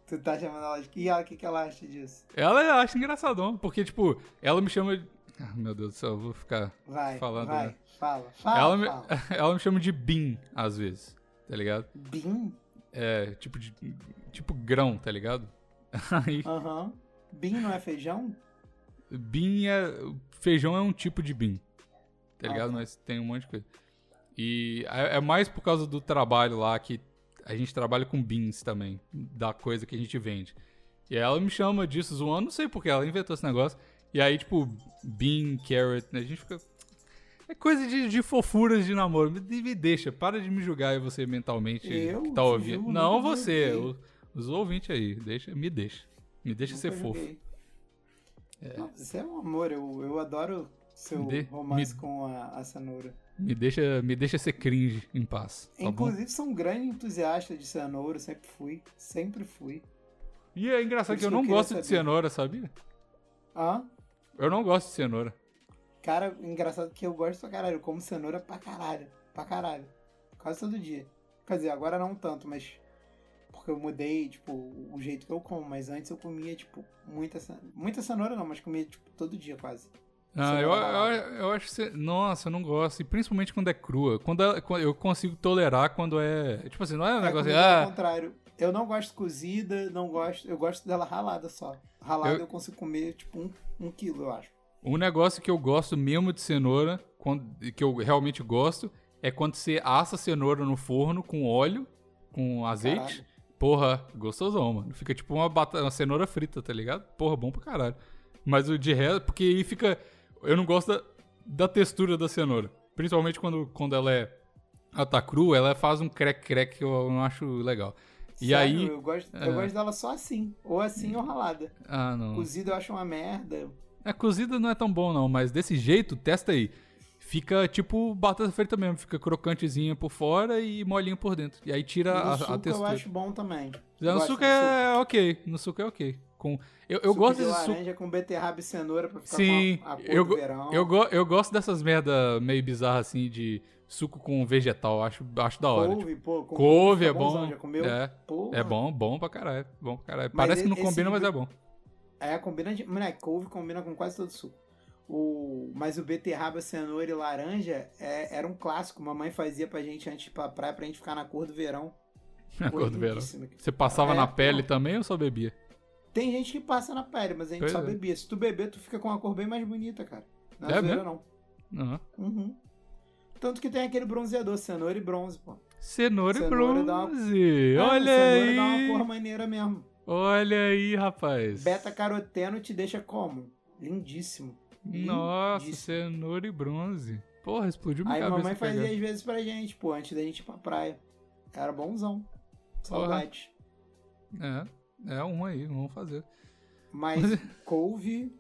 Tu tá chamando ela de. E ela, o que, que ela acha disso? Ela acha engraçadão, porque, tipo, ela me chama. de- Ah, meu Deus do céu, eu vou ficar. Vai, Falando, vai, né? fala, fala, ela, me, fala. ela me chama de Bean, às vezes, tá ligado? Bim? É, tipo de. Tipo grão, tá ligado? Aí, Aham. Bim não é feijão? bean é. Feijão é um tipo de bean. Tá Ah, ligado? tá. Mas tem um monte de coisa. E é, é mais por causa do trabalho lá que a gente trabalha com beans também, da coisa que a gente vende. E ela me chama disso zoando, não sei porquê, ela inventou esse negócio. E aí, tipo, bean, carrot, né? a gente fica. É coisa de, de fofuras de namoro. Me, me deixa, para de me julgar você mentalmente Eu que tá ouvindo. julgo, não você, julguei. o- os ouvintes aí. Deixa, me deixa. Me deixa ser fofo. Não, você é um amor, eu, eu adoro seu dê- romance me- com a, a cenoura. Me deixa, me deixa ser cringe em paz. Tá bom? Inclusive, sou um grande entusiasta de cenoura, sempre fui. Sempre fui. E é engraçado que eu isso que eu não gosto de saber. cenoura, sabia? Hã? Eu não gosto de cenoura. Cara, engraçado que eu gosto pra caralho. Eu como cenoura pra caralho. Pra caralho. Quase todo dia. Quer dizer, agora não tanto, mas. Porque eu mudei, tipo, o jeito que eu como. Mas antes eu comia, tipo, muita cenoura. Muita cenoura não, mas comia, tipo, todo dia quase. Ah, eu, eu, eu acho que. Nossa, eu não gosto. E principalmente quando é crua. Quando quando eu consigo tolerar quando é. Tipo assim, não é um É, negócio. comigo é Ah, contrário. Eu não gosto cozida, não gosto. Eu gosto dela ralada só. Ralada Eu- eu, consigo comer, tipo, um, um quilo, eu acho. um negócio que eu gosto mesmo de cenoura, quando, que eu realmente gosto, é quando você assa a cenoura no forno com óleo, com azeite. Caralho. Porra, gostosão, mano. Fica tipo uma, bata- uma cenoura frita, tá ligado? Porra, bom pra caralho. Mas o de resto, porque aí fica. Eu não gosto da, da textura da cenoura. Principalmente quando, quando ela é. Ela tá crua, ela faz um crack-crack que eu não acho legal. E Sério, aí. Eu gosto, É. eu gosto dela só assim. Ou assim ou ralada. Ah, não. Cozida eu acho uma merda. A cozida não é tão bom, não, mas desse jeito, testa aí. Fica tipo batata frita mesmo, fica crocantezinha por fora e molinho por dentro. E aí tira no a, suco a eu textura. acho bom também. No suco do é ok. No suco é ok. Com... Eu, eu gosto de desse laranja com beterraba e cenoura pra ficar Sim, com a, a cor eu, do verão. eu, eu gosto dessas merda meio bizarras assim de suco com vegetal. Acho, acho da hora. Couve, pô. com couve é bom. É, é bom, bom pra caralho. Bom pra caralho. Mas Parece que não combina, mas é bom. É, combina de. Moleque, couve combina com quase todo suco. O, mas o beterraba, cenoura e laranja é- era um clássico. Mamãe fazia pra gente antes de ir pra praia pra gente ficar na cor do verão. Na Pô, cor do verão. Você passava É, na pele pô. também ou só bebia? Tem gente que passa na pele, mas a gente Pois só é. bebia. Se tu beber, tu fica com uma cor bem mais bonita, cara. Não É é zoeira, não. Aham. Uhum. Tanto que tem aquele bronzeador, cenoura e bronze, pô. Cenoura, Cenoura e uma- bronze. É, Olha cenoura dá uma aí. cor maneira mesmo. Olha aí, rapaz. Beta caroteno te deixa como? Lindíssimo. Nossa, Lindíssimo. cenoura e bronze. Porra, explodiu minha Aí cabeça. mamãe fazia às vezes pra gente, pô, antes da gente ir pra praia. Era bonzão. Saudade. É, é um aí, vamos fazer. Mas couve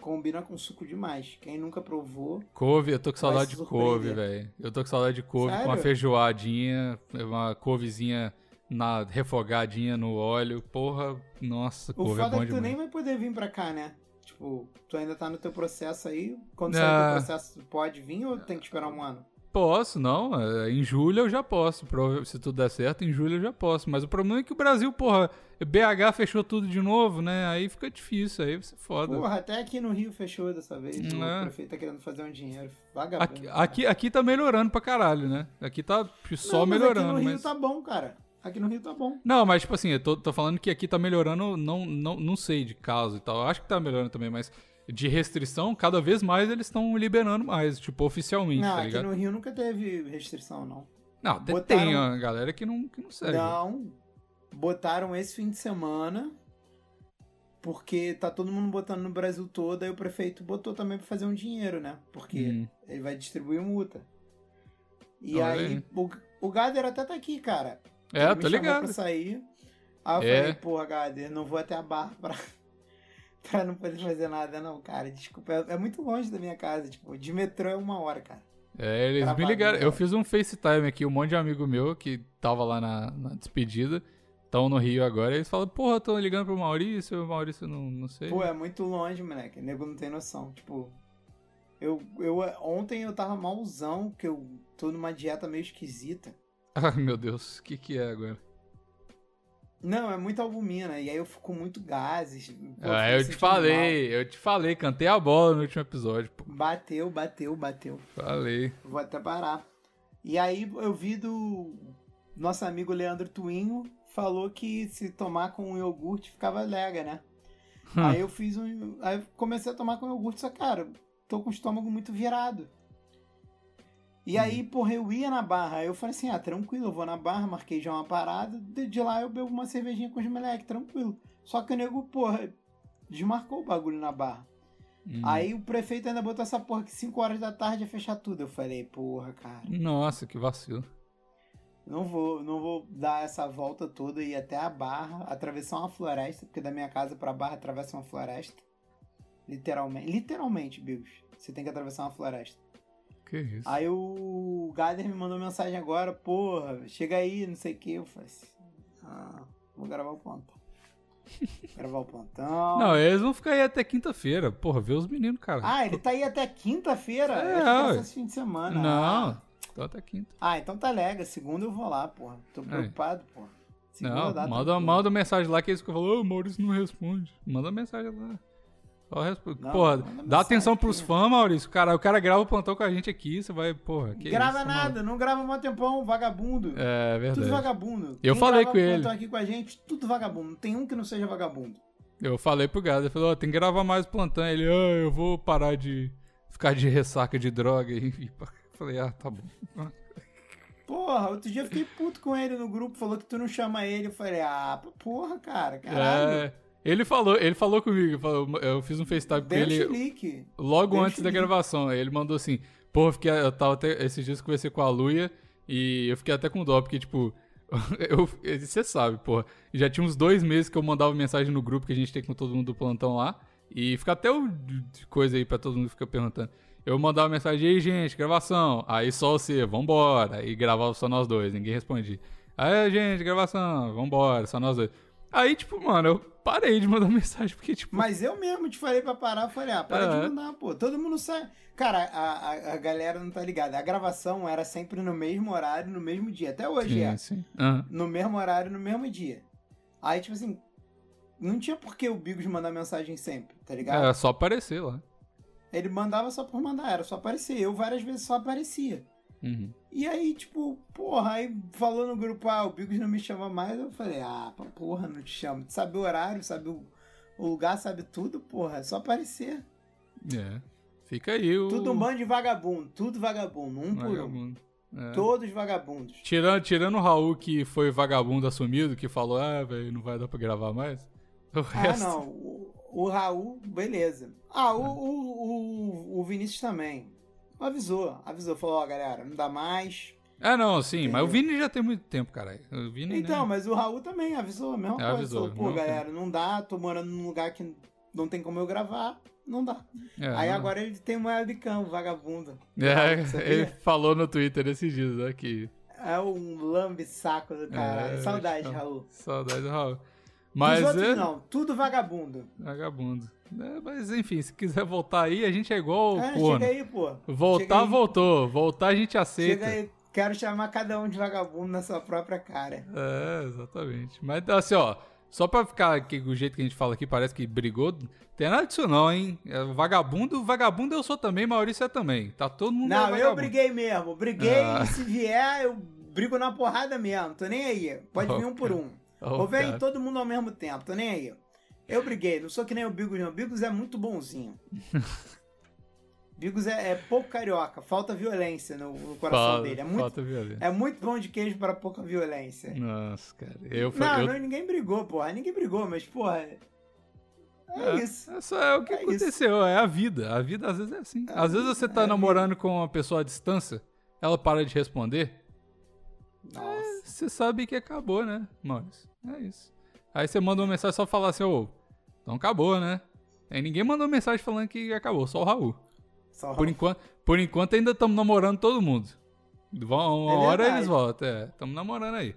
combina com suco demais. Quem nunca provou, Couve, eu tô com saudade de couve, velho. Eu tô com saudade de couve com uma Sério? feijoadinha, uma couvezinha na refogadinha no óleo. Porra, nossa, o couve é é bom que tu nem vai poder vir pra cá, né? Tipo, tu ainda tá no teu processo aí. Quando sair o teu processo, tu pode vir ou tem que esperar um ano? Posso, não. é, Em julho eu já posso. Se tudo der certo, em julho eu já posso. Mas o problema é que o Brasil, porra, BH fechou tudo de novo, né? Aí fica difícil, aí você foda. Porra, até aqui no Rio fechou dessa vez. Hum, o é. prefeito tá querendo fazer um dinheiro. Vagabundo. Aqui, aqui, aqui tá melhorando pra caralho, né? Aqui tá só Não, mas melhorando, aqui no Rio mas. tá bom, cara. Aqui no Rio tá bom. Não, mas tipo assim, eu tô, tô falando que aqui tá melhorando, não, não, não sei de caso e tal. Eu acho que tá melhorando também, mas de restrição, cada vez mais eles estão liberando mais, tipo, oficialmente, Não, tá aqui ligado? no Rio nunca teve restrição, não. Não, te- botaram- tem a galera que não, que não segue. Não, botaram esse fim de semana porque tá todo mundo botando no Brasil todo, aí o prefeito botou também pra fazer um dinheiro, né? Porque Hum. ele vai distribuir multa. E aí, o, o Gader até tá aqui, cara. É, Ele tô ligado. pra sair. Aí eu É. falei, porra, Gader, não vou até a barra pra, pra não poder fazer nada, não, cara. Desculpa, é, é muito longe da minha casa. Tipo, de metrô é uma hora, cara. É, eles me ligaram. né? Eu fiz um FaceTime aqui, um monte de amigo meu que tava lá na, na despedida, estão no Rio agora, e eles falam, porra, tô ligando pro Maurício, o Maurício não, não sei. Pô, é muito longe, moleque. O nego não tem noção. Tipo, eu, eu ontem eu tava malzão, que eu tô numa dieta meio esquisita. Ai, meu Deus, o que que é agora? Não, é muita albumina. E aí eu fico com muito gases. Pô, ah, eu te falei, eu te falei, cantei a bola no último episódio, pô. mal. Bateu, bateu, bateu. Falei. Vou até parar. E aí eu vi do nosso amigo Leandro Twinho falou que se tomar com iogurte ficava lega, né? Hum. Aí eu fiz um. Aí eu comecei a tomar com iogurte, só cara, tô com o estômago muito virado. E aí, porra, eu ia na barra. Aí eu falei assim: ah, tranquilo, eu vou na barra, marquei já uma parada. De, de lá eu bebo uma cervejinha com os moleques, tranquilo. Só que o nego, porra, desmarcou o bagulho na barra. Hum. Aí o prefeito ainda botou essa porra que 5 horas da tarde ia fechar tudo. Eu falei, porra, cara, Nossa, que vacilo. não vou, não vou dar essa volta toda e ir até a barra, atravessar uma floresta, porque da minha casa pra barra atravessa uma floresta. Literalmente, literalmente, Bigos. Você tem que atravessar uma floresta. Que isso. Aí o Gader me mandou mensagem agora, porra, chega aí, não sei o que. Eu falei assim, ah, vou gravar o plantão. gravar o plantão. Não, eles vão ficar aí até quinta-feira. Porra, vê os meninos, cara. Ah, ele tá aí até quinta-feira? É, eu que só esse fim de semana. Não, Ah. tô até quinta. Ah, então tá lega. Segunda eu vou lá, porra. Tô preocupado, porra. Segunda Não, manda, manda mensagem lá que eles ficam falando, ô, o Maurício não responde. Manda mensagem lá. Só. Não, porra, dá atenção pros aqui. fãs, Maurício. Cara, o cara grava o plantão com a gente aqui, você vai, porra. Que grava isso, nada, não grava mó tempão, vagabundo. É verdade. Tudo vagabundo. Eu Quem falei com ele. plantão aqui com a gente, tudo vagabundo. Não tem um que não seja vagabundo. Eu falei pro Gado, ele falou, ó, tem que gravar mais plantão. Ele, ah, eu vou parar de ficar de ressaca de droga. E, falei, ah, tá bom. Porra, outro dia eu fiquei puto com ele no grupo, falou que tu não chama ele. Eu falei, ah, porra, cara, caralho. É, ele falou, ele falou comigo, falou- eu fiz um FaceTime com ele chilique. logo Deu antes da gravação. Aí ele mandou assim, pô, eu, fiquei, eu tava até, esses dias conversei com a Luia e eu fiquei até com dó, porque, tipo, eu, você sabe, porra, já tinha uns dois meses que eu mandava mensagem no grupo que a gente tem com todo mundo do plantão lá, e fica até o coisa aí pra todo mundo ficar perguntando. Eu mandava mensagem, ei, gente, gravação. Aí só você, vambora. Aí gravava só nós dois, ninguém respondia. Aí, gente, gravação, vambora, só nós dois. Aí, tipo, mano, eu parei de mandar mensagem, porque, tipo, Mas eu mesmo te falei pra parar, eu falei, ah, para É. de mandar, pô. Todo mundo sabe. Cara, a, a, a galera não tá ligada. A gravação era sempre no mesmo horário, no mesmo dia. Até hoje é. sim, sim. Aham. No mesmo horário, no mesmo dia. Aí, tipo assim, não tinha por que o Bigos mandar mensagem sempre, tá ligado? Era só aparecer lá. Ele mandava só por mandar, era só aparecer. Eu várias vezes só aparecia. Uhum. E aí, tipo, porra, aí falou no grupo, ah, o Bigos não me chama mais. Eu falei, ah, porra, não te chamo. Tu sabe o horário, sabe o, o lugar, sabe tudo, porra, é só aparecer. É. Fica aí o. Tudo um bando de vagabundo, tudo vagabundo, um por um. vagabundo. É. Todos vagabundos. Tirando, tirando o Raul que foi vagabundo assumido, que falou, ah, velho, não vai dar pra gravar mais. O Ah, resto. não, o, o Raul, beleza. Ah, o, o, o, o Vinícius também. Avisou, avisou, falou, ó, galera, não dá mais. É, não, sim, mas o? Vini já tem muito tempo, caralho. O Vini, Então, né? mas o Raul também avisou, a mesma É, coisa. avisou, falou, pô, mesma galera, não dá, tô morando num lugar que não tem como eu gravar, não dá. É, Aí não. agora ele tem uma webcam, vagabundo. É, ele falou no Twitter esses dias, né, que É um lambe-saco do caralho. É, Saudade, então. Raul. saudade do Raul. Mas Mas Dos outros é não, tudo vagabundo. vagabundo. É, mas enfim, se quiser voltar aí, a gente é igual É, corno. chega aí, pô. Voltar, aí. voltou. Voltar a gente aceita. Chega aí, quero chamar cada um de vagabundo na sua própria cara. É, exatamente. Mas assim, ó, só pra ficar aqui, do jeito que a gente fala aqui, parece que brigou. Tem nada disso não, hein? É, vagabundo, vagabundo eu sou também, Maurício é também. Tá todo mundo é Não, eu vagabundo. briguei mesmo. Briguei Ah. e se vier, eu brigo na porrada mesmo, tô nem aí. Pode Oh, vir um por um. Ou vem cara. todo mundo ao mesmo tempo, tô nem aí. Eu briguei, não sou que nem o Bigos, não. O Bigos é muito bonzinho. Bigos é, é pouco carioca, falta violência no, no coração Falta, dele. É muito, falta violência. é muito bom de queijo para pouca violência. Nossa, cara. Eu, Não, eu, não, ninguém brigou, porra. Ninguém brigou, mas, porra. É, é isso. É só é o que É isso. aconteceu, é a vida. A vida às vezes é assim. É às vezes você é tá a namorando com uma pessoa à distância, ela para de responder, Nossa. você sabe que acabou, né, Maurício? É isso. Aí você manda uma mensagem só falar assim, ô, então acabou, né? Aí ninguém mandou mensagem falando que acabou, só o Raul. Só Por enquanto, por enquanto ainda estamos namorando todo mundo. Vão- Uma É hora verdade. eles voltam, é. Estamos namorando aí.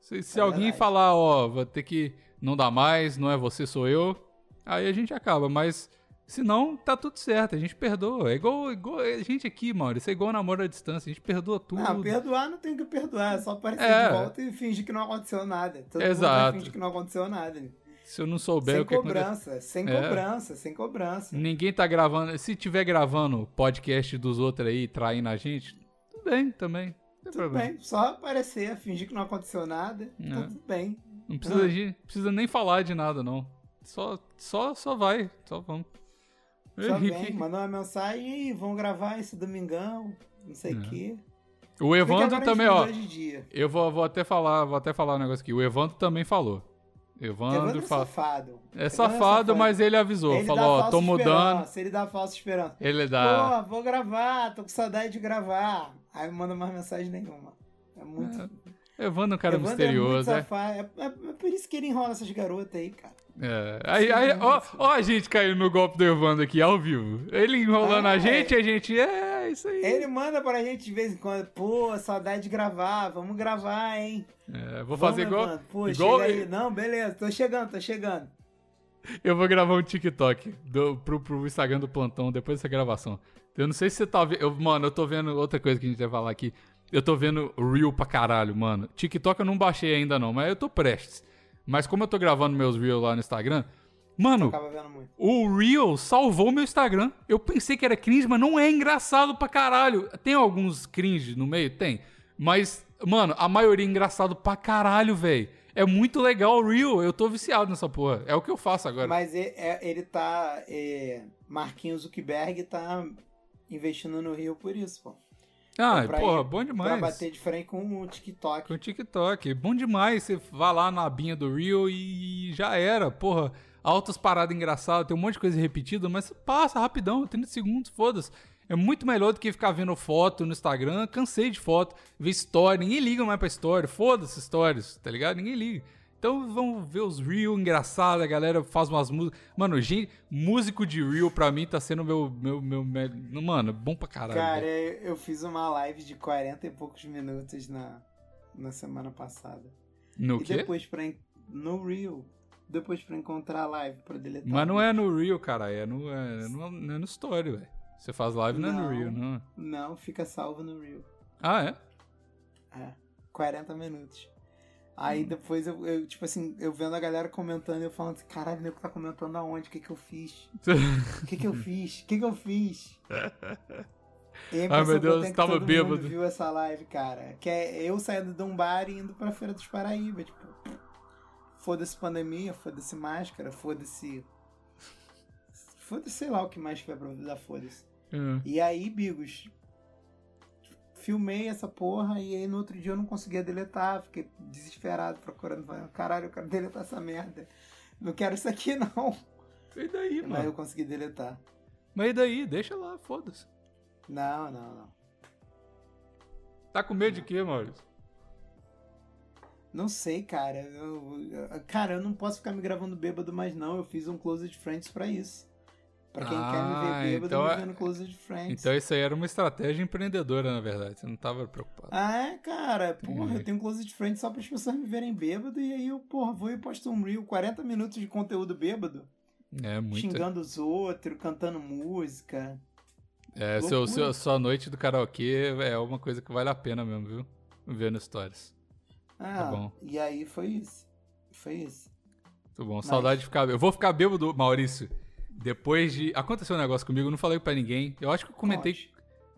Se, se É alguém verdade. falar, ó, vou ter que. Não dá mais, não é você, sou eu. Aí a gente acaba. Mas se não, tá tudo certo. A gente perdoa. É igual, igual a gente aqui, Maurício. É igual namoro à distância. A gente perdoa tudo. Não, perdoar não tem que perdoar, é só aparecer É. de volta e fingir que não aconteceu nada. Todo mundo Exato. vai fingir que não aconteceu nada. Se eu não souber Sem o que aconteceu. cobrança, sem É. cobrança, sem cobrança. Ninguém tá gravando. Se tiver gravando podcast dos outros aí, traindo a gente, tudo bem também. Tudo problema. bem, só aparecer, fingir que não aconteceu nada, É. tá tudo bem. Não precisa, Ah. de- precisa nem falar de nada, não. Só, só, só vai. Só vamos. Só vem, mandou uma mensagem e vão gravar esse domingão, não sei o É. quê. O Evandro também, ó. Eu vou, vou até falar, vou até falar um negócio aqui. O Evandro também falou. Evandro, Evandro é fala. safado. É Evandro safado, mas ele avisou. Ele falou, ó, tô mudando. Ele dá falsa esperança. Ele dá. Pô, vou gravar, tô com saudade de gravar. Aí manda mais mensagem nenhuma. É muito. Evandro é um cara Evandro misterioso, é é. muito safado. É, é- é por isso que ele enrola essas garotas aí, cara. É. Aí, aí, ó, ó a gente caindo no golpe do Evandro aqui ao vivo. Ele enrolando Ah, a gente, a gente. É, isso aí. Ele manda pra gente de vez em quando, pô, saudade de gravar, vamos gravar, hein? É, vou Vamos, fazer igual. Evandro. Pô, igual chega aí. Não, beleza, tô chegando, tô chegando. Eu vou gravar um TikTok do, pro, pro Instagram do plantão depois dessa gravação. Eu não sei se você tá vendo. Mano, eu tô vendo outra coisa que a gente vai falar aqui. Eu tô vendo Reel pra caralho, mano. TikTok eu não baixei ainda não, mas eu tô prestes. Mas como eu tô gravando meus Reels lá no Instagram, mano, o Reel salvou meu Instagram. Eu pensei que era cringe, mas não é engraçado pra caralho. Tem alguns cringe no meio? Tem. Mas, mano, a maioria é engraçado pra caralho, velho. É muito legal o Reel. Eu tô viciado nessa porra. É o que eu faço agora. Mas e- é- ele tá. É, Marquinhos Zuckerberg tá investindo no Rio por isso, pô. Ah, Pra porra, ir- bom Pra demais. bater de frente com o TikTok. Com o TikTok. Bom demais. Você vai lá na abinha do Reel e já era. Porra, altas paradas engraçadas, tem um monte de coisa repetida, mas passa rapidão, 30 segundos, foda-se. É muito melhor do que ficar vendo foto no Instagram. Cansei de foto, ver story. Ninguém liga mais pra story. Foda-se stories, tá ligado? Ninguém liga. Então vamos ver os Reel engraçados, a galera faz umas músicas. Mano, gente, músico de Reel pra mim tá sendo meu. meu, meu, meu- Mano, bom pra caralho. Cara, velho. eu fiz uma live de 40 e poucos minutos na, na semana passada. no e quê? depois pra. No Rio. Depois pra encontrar a live pra deletar. Mas não é no Reel, cara. É no, é no, é no Story, velho. Você faz live não, é no Não. Reel, não. Não, fica salvo no Rio. Ah, é? É. 40 minutos. Aí depois eu, eu, tipo assim, eu vendo a galera comentando, eu falando assim, caralho, nego tá comentando aonde? O que que eu fiz? O que que eu fiz? O que que eu fiz? A impressão meu eu Deus, que tava todo bêbado. mundo viu essa live, cara. Que é eu saindo de um bar e indo pra Feira dos Paraíba, tipo... Foda-se pandemia, foda-se máscara, foda-se... Foda-se, sei lá o que mais tiver pra dar foda-se. É. E aí, Bigos, filmei essa porra e aí no outro dia eu não conseguia deletar, fiquei desesperado procurando, falando, caralho, eu quero deletar essa merda. Não quero isso aqui não. E daí, Mas mano? eu consegui deletar. Mas e daí? Deixa lá, foda-se. Não, não, não. Tá com medo de quê, Maurício? Não sei, cara. Eu- cara, eu não posso ficar me gravando bêbado mais não. Eu fiz um Closed Friends pra isso. Pra quem quer me Ah, ver bêbado, então me é- vê no Closed Friends. Então isso aí era uma estratégia empreendedora, na verdade. Você não tava preocupado. Ah, é, cara, porra, eu tenho um Closed Friends só para as pessoas me verem bêbado e aí eu, porra, vou e posto um reel, 40 minutos de conteúdo bêbado, É muito. xingando os outros, cantando música. É, seu, seu, sua noite do karaokê é uma coisa que vale a pena mesmo, viu? Ver no Stories. Ah, bom. e aí foi isso. Foi isso. Muito bom. Saudade de ficar. Eu vou ficar bêbado, Maurício. Depois de. Aconteceu um negócio comigo, eu não falei pra ninguém. Eu acho que eu comentei.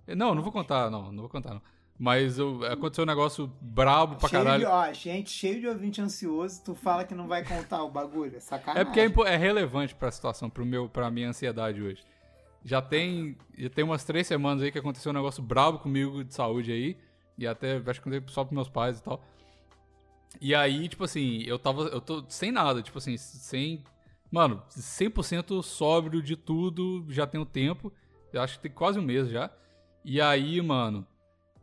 Não, não vou contar, não. Não vou contar, não. Mas eu- aconteceu um negócio brabo pra cheio caralho. de, ó, gente cheio de ouvinte ansioso, tu fala que não vai contar o bagulho. É sacanagem. É porque é, é relevante pra situação, pro meu, pra minha ansiedade hoje. Já tem, já tem umas três semanas aí que aconteceu um negócio brabo comigo de saúde aí. E até, acho que contei só pros meus pais e tal. E aí, tipo assim, eu tava, eu tô sem nada, tipo assim, sem, mano, 100% sóbrio de tudo, já tem um tempo. Eu acho que tem quase um mês já. E aí, mano,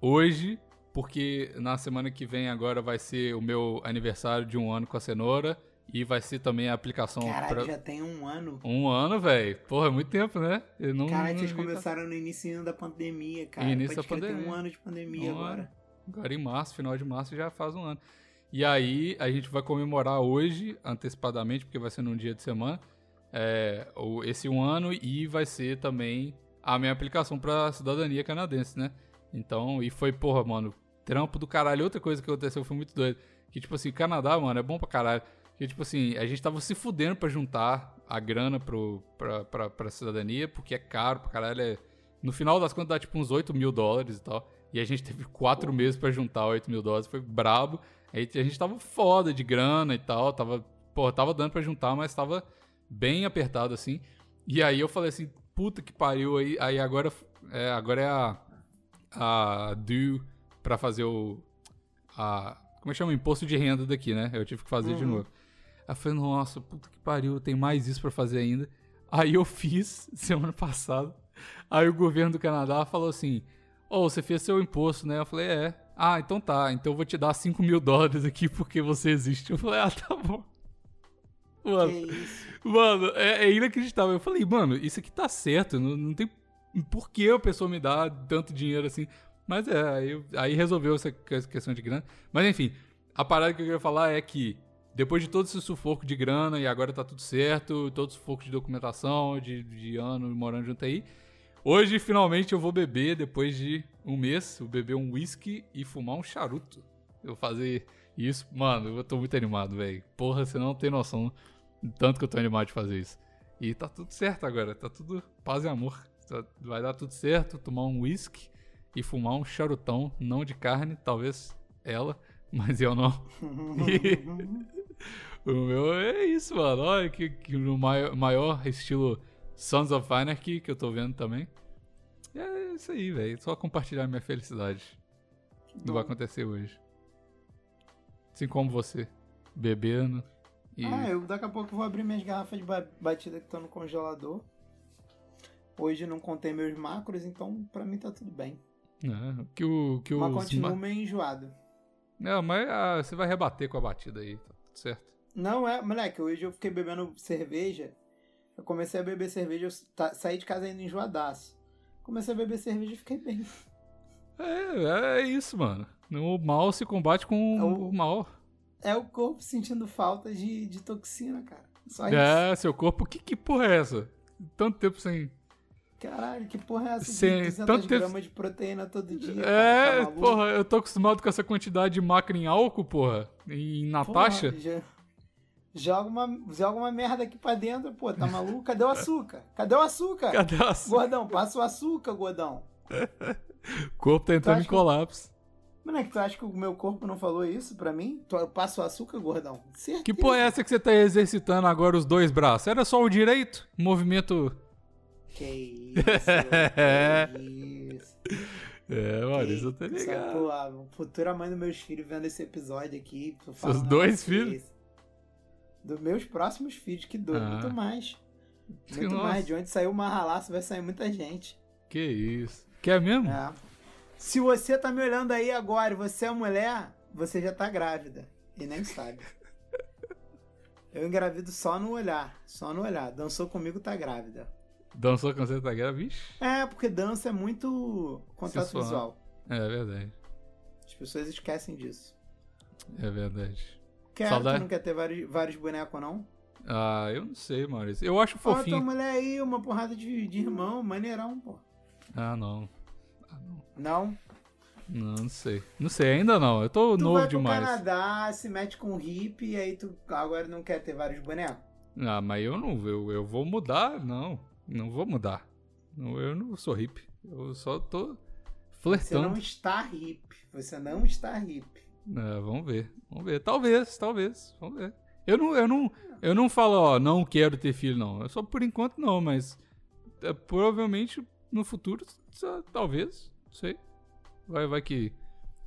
hoje, porque na semana que vem agora vai ser o meu aniversário de um ano com a cenoura. E vai ser também a aplicação Caralho, pra... já tem um ano. Um ano, velho. Porra, é muito tempo, né? Eu não, Caralho, não vocês começaram no início da pandemia, cara. Início Pode da crer, Tem pandemia. um ano de pandemia Um agora. ano. Agora em março, final de março, já faz um ano. E aí, a gente vai comemorar hoje, antecipadamente, porque vai ser num dia de semana, é, esse um ano e vai ser também a minha aplicação pra cidadania canadense, né? Então, e foi, porra, mano, trampo do caralho. Outra coisa que aconteceu foi muito doido. Que, tipo assim, Canadá, mano, é bom pra caralho. Que, tipo assim, a gente tava se fudendo pra juntar a grana pro, pra, pra, pra cidadania, porque é caro pra caralho. É, no final das contas dá, tipo, uns 8 mil dólares e tal. E a gente teve quatro meses pra juntar 8 mil dólares. Foi brabo. Aí a gente tava foda de grana e tal. Tava, porra, tava dando pra juntar, mas tava bem apertado, assim. E aí eu falei assim, puta que pariu. Aí, aí agora, é, agora é a, a due pra fazer o... A, como é que chama? O imposto de renda daqui, né? Eu tive que fazer de Uhum. novo. Aí eu falei, nossa, puta que pariu, tem mais isso pra fazer ainda. Aí eu fiz semana passada. Aí o governo do Canadá falou assim: Ô, você fez seu imposto, né? Eu falei, é. Ah, então tá. Então eu vou te dar 5 mil dólares aqui porque você existe. Eu falei, ah, tá bom. Mano? Mano, é, é inacreditável. Eu falei, mano, isso aqui tá certo. Não, não tem por que a pessoa me dar tanto dinheiro assim. Mas é, aí, aí resolveu essa questão de grana. Mas enfim, a parada que eu queria falar é que depois de todo esse sufoco de grana e agora tá tudo certo, todo sufoco de documentação, de, de ano morando junto aí. Hoje, finalmente, eu vou beber, depois de um mês, vou beber um whisky e fumar um charuto. Eu vou fazer isso. Mano, eu tô muito animado, velho. Porra, você não tem noção do tanto que eu tô animado de fazer isso. E tá tudo certo agora, tá tudo paz e amor. Tá- Vai dar tudo certo, tomar um whisky e fumar um charutão, não de carne, talvez ela, mas eu não. o meu é isso, mano. Olha que, que no maior, maior estilo Sons of Anarchy que eu tô vendo também. E é isso aí, velho. Só compartilhar minha felicidade que vai acontecer hoje. Assim como você, bebendo e... Ah, eu daqui a pouco vou abrir minhas garrafas de ba- batida que estão no congelador. Hoje não contei meus macros, então pra mim tá tudo bem. É, que o... Que Mas continuo ma- meio enjoado. Não, mas ah, você vai rebater com a batida aí, tá tudo certo. Não é, moleque, hoje eu fiquei bebendo cerveja. Eu comecei a beber cerveja, eu saí de casa ainda enjoadaço. Comecei a beber cerveja e fiquei bem. É, é isso, mano. O mal se combate com É o- o mal. É o corpo sentindo falta de, de toxina, cara. Só isso. É, seu corpo, que, que porra é essa? Tanto tempo sem. Caralho, que porra é essa Sem- de 200 tanto tempo- gramas de proteína todo dia? cara? É, Tá maluco? porra, eu tô acostumado com essa quantidade de macro em álcool, porra. Em Natasha. Porra, já- Joga uma, joga uma merda aqui pra dentro, pô, tá maluco? Cadê o açúcar? Cadê o açúcar? Cadê a... Gordão, passa o açúcar, gordão. O corpo tá entrando em acha que- colapso. Moleque, tu acha que o meu corpo não falou isso pra mim? Tu passa o açúcar, gordão? Certeza. Que porra é essa que você tá exercitando agora os dois braços? Era só o direito? Movimento. Que isso, que isso. É, mano, isso eu tô Só, ligado. pô, a futura mãe dos meus filhos vendo esse episódio aqui. "Não, dois que filhos? Isso?" Dos meus próximos filhos, que doido, Ah. muito mais. Muito Nossa. mais. De onde saiu uma ralaça, vai sair muita gente. Que isso. Quer mesmo? É. Se você tá me olhando aí agora e você é mulher, você já tá grávida. E nem sabe. Eu engravido só no olhar. Só no olhar. Dançou comigo, tá grávida. Dançou com você da guerra, vixe. É, porque dança é muito contato Sensual. visual. É verdade. As pessoas esquecem disso. É verdade. Saudade. tu não quer ter vários, vários bonecos, não? Ah, eu não sei, Maurício. Eu acho Ó, tua fofinho. mulher aí, uma porrada de, de irmão, maneirão, pô. Ah, não. Ah, não. Não? Não, não sei. Não sei, ainda não. Eu tô Tu novo vai pro demais. Canadá, se mete com hippie, e aí tu agora não quer ter vários bonecos? Ah, mas eu não. Eu, eu vou mudar? Não. Não vou mudar. Não, eu não sou hippie. Eu só tô Você não Flertando. está hippie. Você não está hippie. É, vamos ver. Vamos ver. Talvez, talvez. Vamos ver. Eu não, eu não, eu não falo, ó, não quero ter filho, não. Eu só por enquanto não, mas é, provavelmente no futuro, talvez. Não sei. Vai, vai que.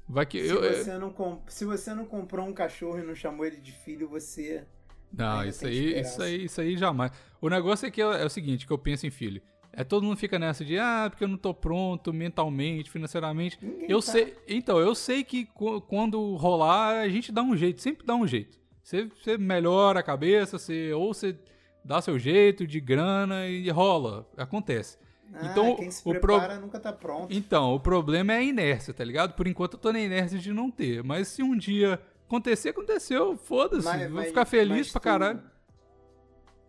Vai que. Se, Eu, eu- você não comp- se você não comprou um cachorro e não chamou ele de filho, você. Não, Ainda isso aí, isso aí, isso aí jamais. O negócio é que é, é o seguinte, que eu penso em filho. É todo mundo fica nessa de, ah, porque eu não tô pronto mentalmente, financeiramente. Ninguém eu tá. sei, então, eu sei que qu- quando rolar, a gente dá um jeito, sempre dá um jeito. Você, você melhora a cabeça, você ou você dá seu jeito de grana e rola, acontece. Ah, Então, quem se o pro- prepara nunca tá pronto. Então, o problema é a inércia, tá ligado? Por enquanto eu tô na inércia de não ter, mas se um dia acontecer, aconteceu, foda-se, vou mas- ficar feliz pra tu- caralho.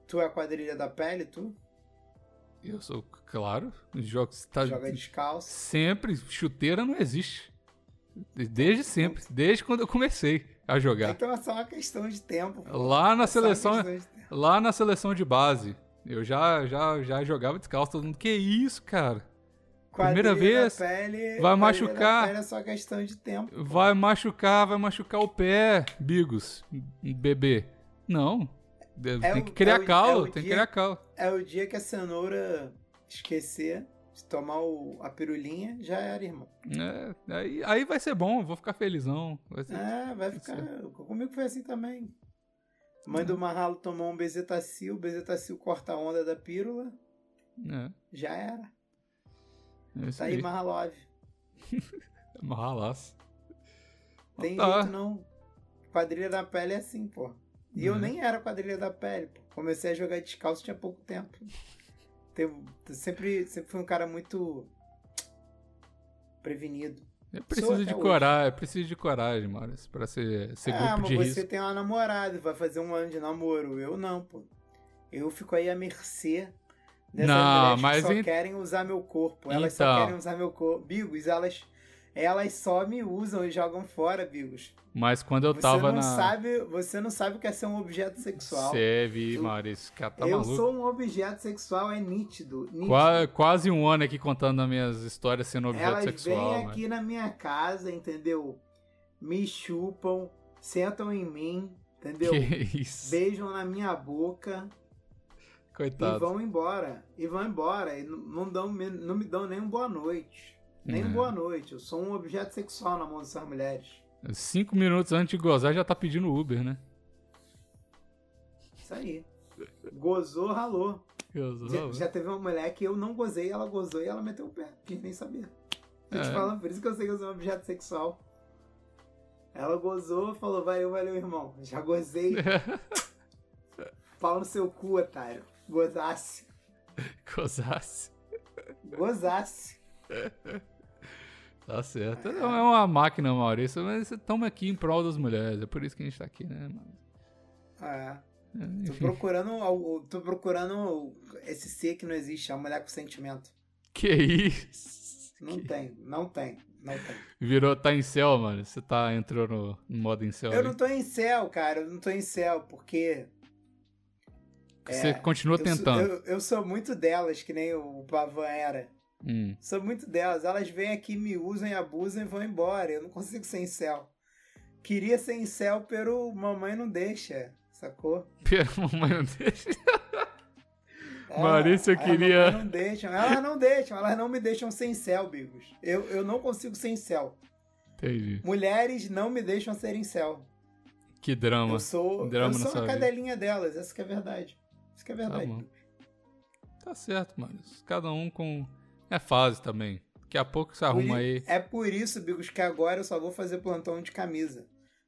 Tu é a quadrilha da pele, tu? Eu sou, claro, os jogos tá Joga descalço. sempre chuteira não existe. Desde sempre, desde quando eu comecei a jogar. Então é só uma questão de tempo. pô. Lá na É seleção, lá na seleção de base, eu já já já jogava descalço, todo mundo, que isso, cara? Primeira vez, pele, vai machucar. Pele é só questão de tempo. pô. Vai machucar, vai machucar o pé, Bigos, bebê. Não. É tem o- que criar é o- calo, é o tem que dia- criar calo. É o dia que a cenoura esquecer de tomar o- a pirulinha, já era, irmão. É, aí, aí vai ser bom, vou ficar felizão. Vai ser- É, vai ficar. Comigo foi assim também. Mãe do Marralo tomou um bezetacil, o bezetacil corta a onda da pílula, É, já era. é isso Tá aí, aí. Marralov. Marralaço. Tem Tá. jeito não. Quadrilha da pele é assim, pô. E eu Uhum. nem era quadrilha da pele, pô. Comecei a jogar descalço tinha pouco tempo. Tem- sempre, sempre fui um cara muito prevenido. Eu preciso de coragem, eu preciso de coragem, Maurício, pra ser, ser ah, grupo mas de você risco. tem uma namorada, vai fazer um ano de namoro. Eu não, pô. Eu fico aí à mercê dessas Não, mulheres mas que só en- querem usar meu corpo. Elas só Então. querem usar meu corpo. Bigos, elas, elas só me usam e jogam fora, Bigos. Mas quando eu Você tava não na. sabe, você não sabe o que é ser um objeto sexual. Eu- Maurício, cara tá eu maluco. sou um objeto sexual, é nítido. nítido. Qua- quase um ano aqui contando as minhas histórias sendo objeto Elas sexual. vêm mano. aqui na minha casa, entendeu? Me chupam, sentam em mim, entendeu? Que isso. Beijam na minha boca e Coitado. vão embora. E vão embora. E não, dão, me- não me dão nem um boa noite. Nem É. boa noite. Eu sou um objeto sexual na mão dessas mulheres. Cinco minutos antes de gozar já tá pedindo Uber, né? Isso aí. Gozou, ralou. Gozou, Já, já teve uma mulher que eu não gozei, ela gozou e ela meteu o pé. Quis nem saber. Tô te É. falando, por isso que eu sei que eu sou um objeto sexual. Ela gozou, falou, valeu, valeu, irmão. Já gozei. Pau no seu cu, otário. Gozasse. Gozasse. Gozasse. Tá certo. Não é uma máquina, Maurício, mas estamos aqui em prol das mulheres. É por isso que a gente tá aqui, né, mano? É. É, Tô Enfim. procurando, algo- tô procurando esse ser que não existe, a mulher com sentimento. Que isso? Não tem, não tem, não tem. Virou, tá em céu, mano. Você tá, entrou no, no modo em céu. Eu aí. não tô em céu, cara, eu não tô em céu, porque Você é, continua eu tentando. Sou, eu, eu sou muito delas, que nem o Pavan era. Hum. Sou muito delas. Elas vêm aqui, me usam e abusam e vão embora. Eu não consigo ser em céu. Queria ser em céu, pero mamãe não deixa, sacou? Pera, mamãe não deixa. É, Maurício, eu a queria- mamãe não deixam. Elas não deixam, elas não me deixam sem céu, Bigos. Eu, eu não consigo ser em céu. Entendi. Mulheres não me deixam ser em céu. Que drama. Eu sou, drama eu sou a vida. cadelinha delas, essa que é a verdade. Isso que é verdade. bom. Tá certo, mano. Cada um com. É fase também. Daqui a pouco você Por arruma i- aí. É por isso, Bigos, que agora eu só vou fazer plantão de camisa.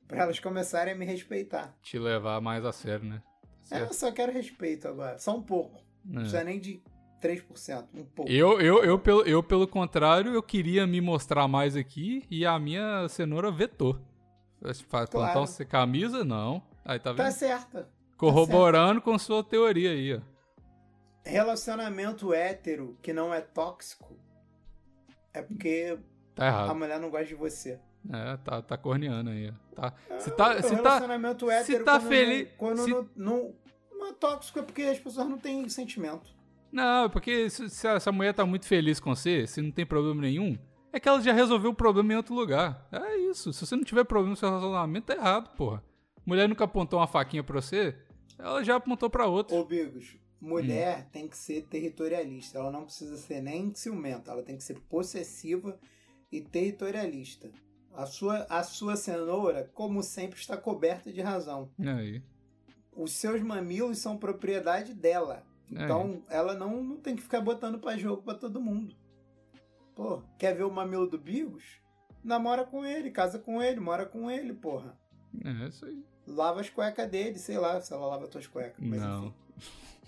Pra elas começarem a me respeitar. Te levar mais a sério, né? Tá É, eu certo. só quero respeito agora. Só um pouco. Não É. precisa nem de 3%. Um pouco. Eu, eu, eu, pelo, eu, pelo contrário, eu queria me mostrar mais aqui e a minha cenoura vetou. Faz Claro. plantar sem camisa? Não. Aí tá vendo? Tá certa. Corroborando com sua teoria aí, ó. Relacionamento hétero que não é tóxico é porque Tá a mulher não gosta de você. É, tá, tá corneando aí. Tá. Se Ah, tá, se tá, relacionamento hétero tá quando feliz- Não, quando se- não, não, não é tóxico é porque as pessoas não têm sentimento. Não, é porque se, se a- se a mulher tá muito feliz com você, se não tem problema nenhum, é que ela já resolveu o problema em outro lugar. É isso. Se você não tiver problema no seu relacionamento, tá errado, porra. Mulher nunca apontou uma faquinha pra você, ela já apontou pra outra. Ô, Bigos, mulher tem que ser territorialista. Ela não precisa ser nem ciumenta. Ela tem que ser possessiva e territorialista. A sua, a sua cenoura, como sempre, está coberta de razão. Aí? Os seus mamilos são propriedade dela. Então, ela não, não tem que ficar botando pra jogo pra todo mundo. Pô, quer ver o mamilo do Bigos? Namora com ele, casa com ele, mora com ele, porra. É isso aí. Lava as cuecas dele, sei lá se ela lava tuas cuecas. Mas não. enfim,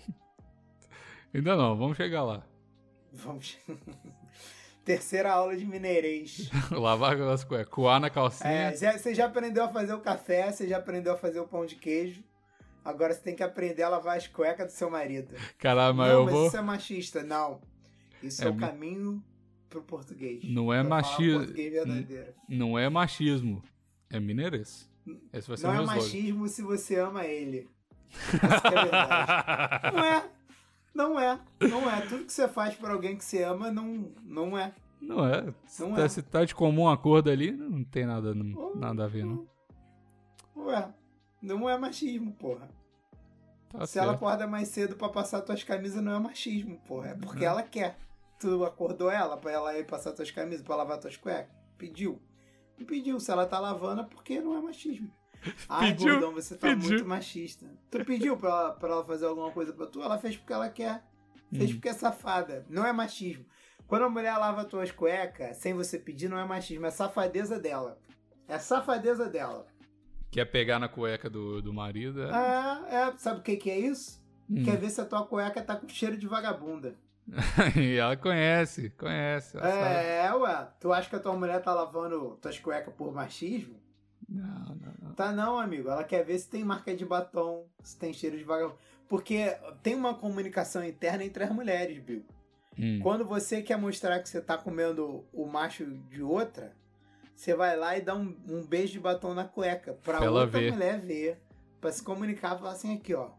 Ainda não, vamos chegar lá. vamos. Terceira aula de mineirês. Lavar as cuecas, coar na calcinha. É, já- você já aprendeu a fazer o café, você já aprendeu a fazer o pão de queijo. Agora você tem que aprender a lavar as cuecas do seu marido. Caralho, mas não, eu mas vou. isso é machista. Não. Isso É é, o mi- caminho pro português. Não é Pra falar machi- o português verdadeiro. Não é machismo, é mineirês. Esse vai ser Não é machismo se você ama ele. Essa é a verdade. Não é. Não é. Não é. Tudo que você faz por alguém que você ama, não, não é. Não é. Se Não tá, é. se tá de comum acordo ali, não tem nada, não- nada a ver, não. Não é. Não é machismo, porra. Tá Se ela certo. acorda mais cedo pra passar tuas camisas, não é machismo, porra. É porque Uhum. ela quer. Tu acordou ela pra ela ir passar tuas camisas, pra lavar tuas cuecas? Pediu. Não pediu. Se ela tá lavando, é porque não é machismo. Ai, Pediu, gordão, você tá pediu. muito machista. Tu pediu pra ela, pra ela fazer alguma coisa pra tu, ela fez porque ela quer. Fez Hum. porque é safada. Não é machismo. Quando a mulher lava tuas cuecas, sem você pedir, não é machismo. É safadeza dela. É safadeza dela. Quer pegar na cueca do, do marido? É... Ah, é. Sabe o que, que é isso? Hum. Quer ver se a tua cueca tá com cheiro de vagabunda. e ela conhece, conhece. Ela sabe. É, ué. Tu acha que a tua mulher tá lavando tuas cuecas por machismo? Não, não, não. Tá não, amigo. Ela quer ver se tem marca de batom, se tem cheiro de vagabundo. Porque tem uma comunicação interna entre as mulheres, Bill. Hum. Quando você quer mostrar que você tá comendo o macho de outra, você vai lá e dá um, um beijo de batom na cueca. Pra, Pra ela outra ver. mulher ver. Pra se comunicar e falar assim, aqui, ó.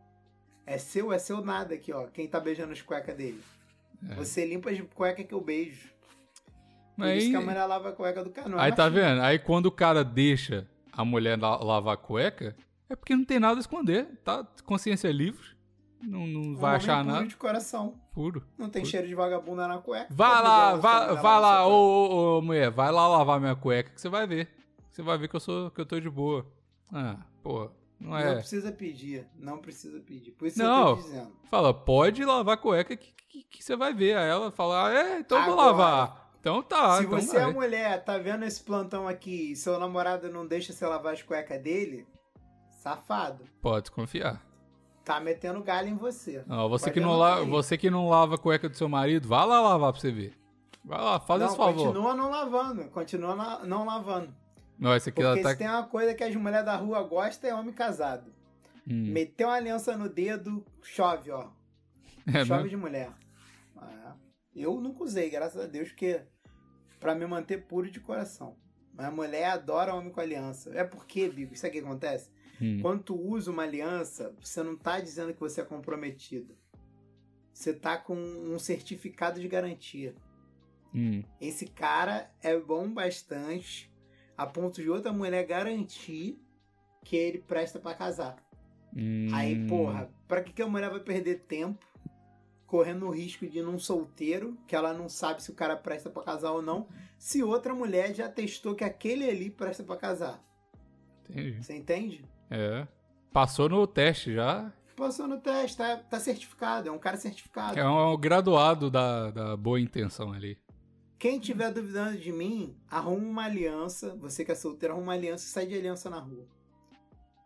É seu, é seu nada aqui, ó. Quem tá beijando as cuecas dele. É. Você limpa as cuecas que eu beijo. Por Mas isso aí, que a mulher lava a cueca do cara. Não é aí tá vendo? Aí quando o cara deixa a mulher la- lavar a cueca, é porque não tem nada a esconder, tá? Consciência livre. Não, não Um vai achar puro nada. de coração. Puro. Não tem Puro. cheiro de vagabunda na cueca. Vai lá, ver, vai, vai lá, ô, ô, ô, mulher, vai lá lavar minha cueca que você vai ver. Você vai ver que eu sou que eu tô de boa. Ah, pô, não é. Não precisa pedir. Não precisa pedir. Por isso Não. eu tô dizendo. Fala, pode lavar a cueca que, que, que você vai ver. Aí ela fala, ah, é, então eu vou Agora, lavar. Então tá, Se então você é vai. mulher, tá vendo esse plantão aqui e seu namorado não deixa você lavar as cuecas dele, safado. Pode confiar. Tá metendo galho em você. Ó, você, Vai que não la... você que não lava a cueca do seu marido, vai lá lavar pra você ver. Vai lá, faz não, esse favor. continua não lavando. Continua na- não lavando. Não, esse aqui ela Porque tá. se tem uma coisa que as mulheres da rua gostam é homem casado. Hum. Meteu uma aliança no dedo, chove, ó. É chove mesmo? de mulher. É. Eu nunca usei, graças a Deus, que pra me manter puro de coração. Mas a mulher adora homem com aliança. É porque, Bigo, isso aqui acontece. Hum. Quando tu usa uma aliança, você não tá dizendo que você é comprometido. Você tá com um certificado de garantia. Hum. Esse cara é bom bastante a ponto de outra mulher garantir que ele presta pra casar. Hum. Aí, porra, pra que, que a mulher vai perder tempo correndo o risco de ir num solteiro, que ela não sabe se o cara presta pra casar ou não, se outra mulher já testou que aquele ali presta pra casar? Entendi. Você entende? É. Passou no teste já. Passou no teste, tá, tá certificado, é um cara certificado. É um graduado da, da boa intenção ali. Quem tiver duvidando de mim, arruma uma aliança. Você que é solteiro, arruma uma aliança e sai de aliança na rua.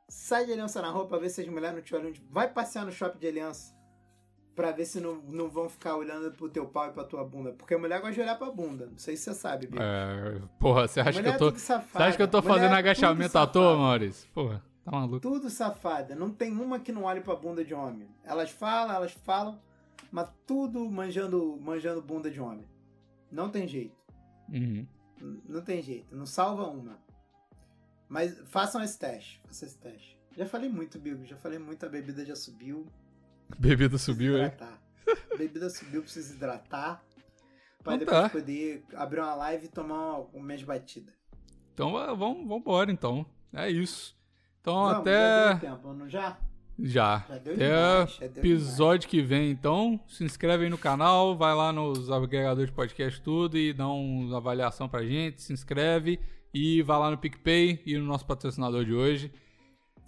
Sai de aliança na rua pra ver se as mulheres não te olham. Vai passear no shopping de aliança. Pra ver se não, não vão ficar olhando pro teu pau e pra tua bunda. Porque a mulher gosta de olhar pra bunda. Não sei se você sabe, Bico. É, porra, você acha, que eu tô, é você acha que eu tô fazendo é agachamento à toa. Maurício? Porra, tá maluco. Tudo safada. Não tem uma que não olhe pra bunda de homem. Elas falam, elas falam, mas tudo manjando, manjando bunda de homem. Não tem jeito. Uhum. Não tem jeito, não salva uma. Mas façam esse teste, façam esse teste. Já falei muito, Bigo, já falei muito, a bebida já subiu. Bebida subiu. A bebida subiu, precisa hidratar. Pra Então depois tá. poder abrir uma live e tomar uma, umas batidas. Então va- vamos, vamos embora, então. É isso. Então Vamos, até. Já deu tempo, não já? Já. Já deu Até demais, já deu episódio que vem, então. Se inscreve aí no canal, vai lá nos agregadores de podcast tudo e dá uma avaliação pra gente, se inscreve e vai lá no PicPay e no nosso patrocinador de hoje.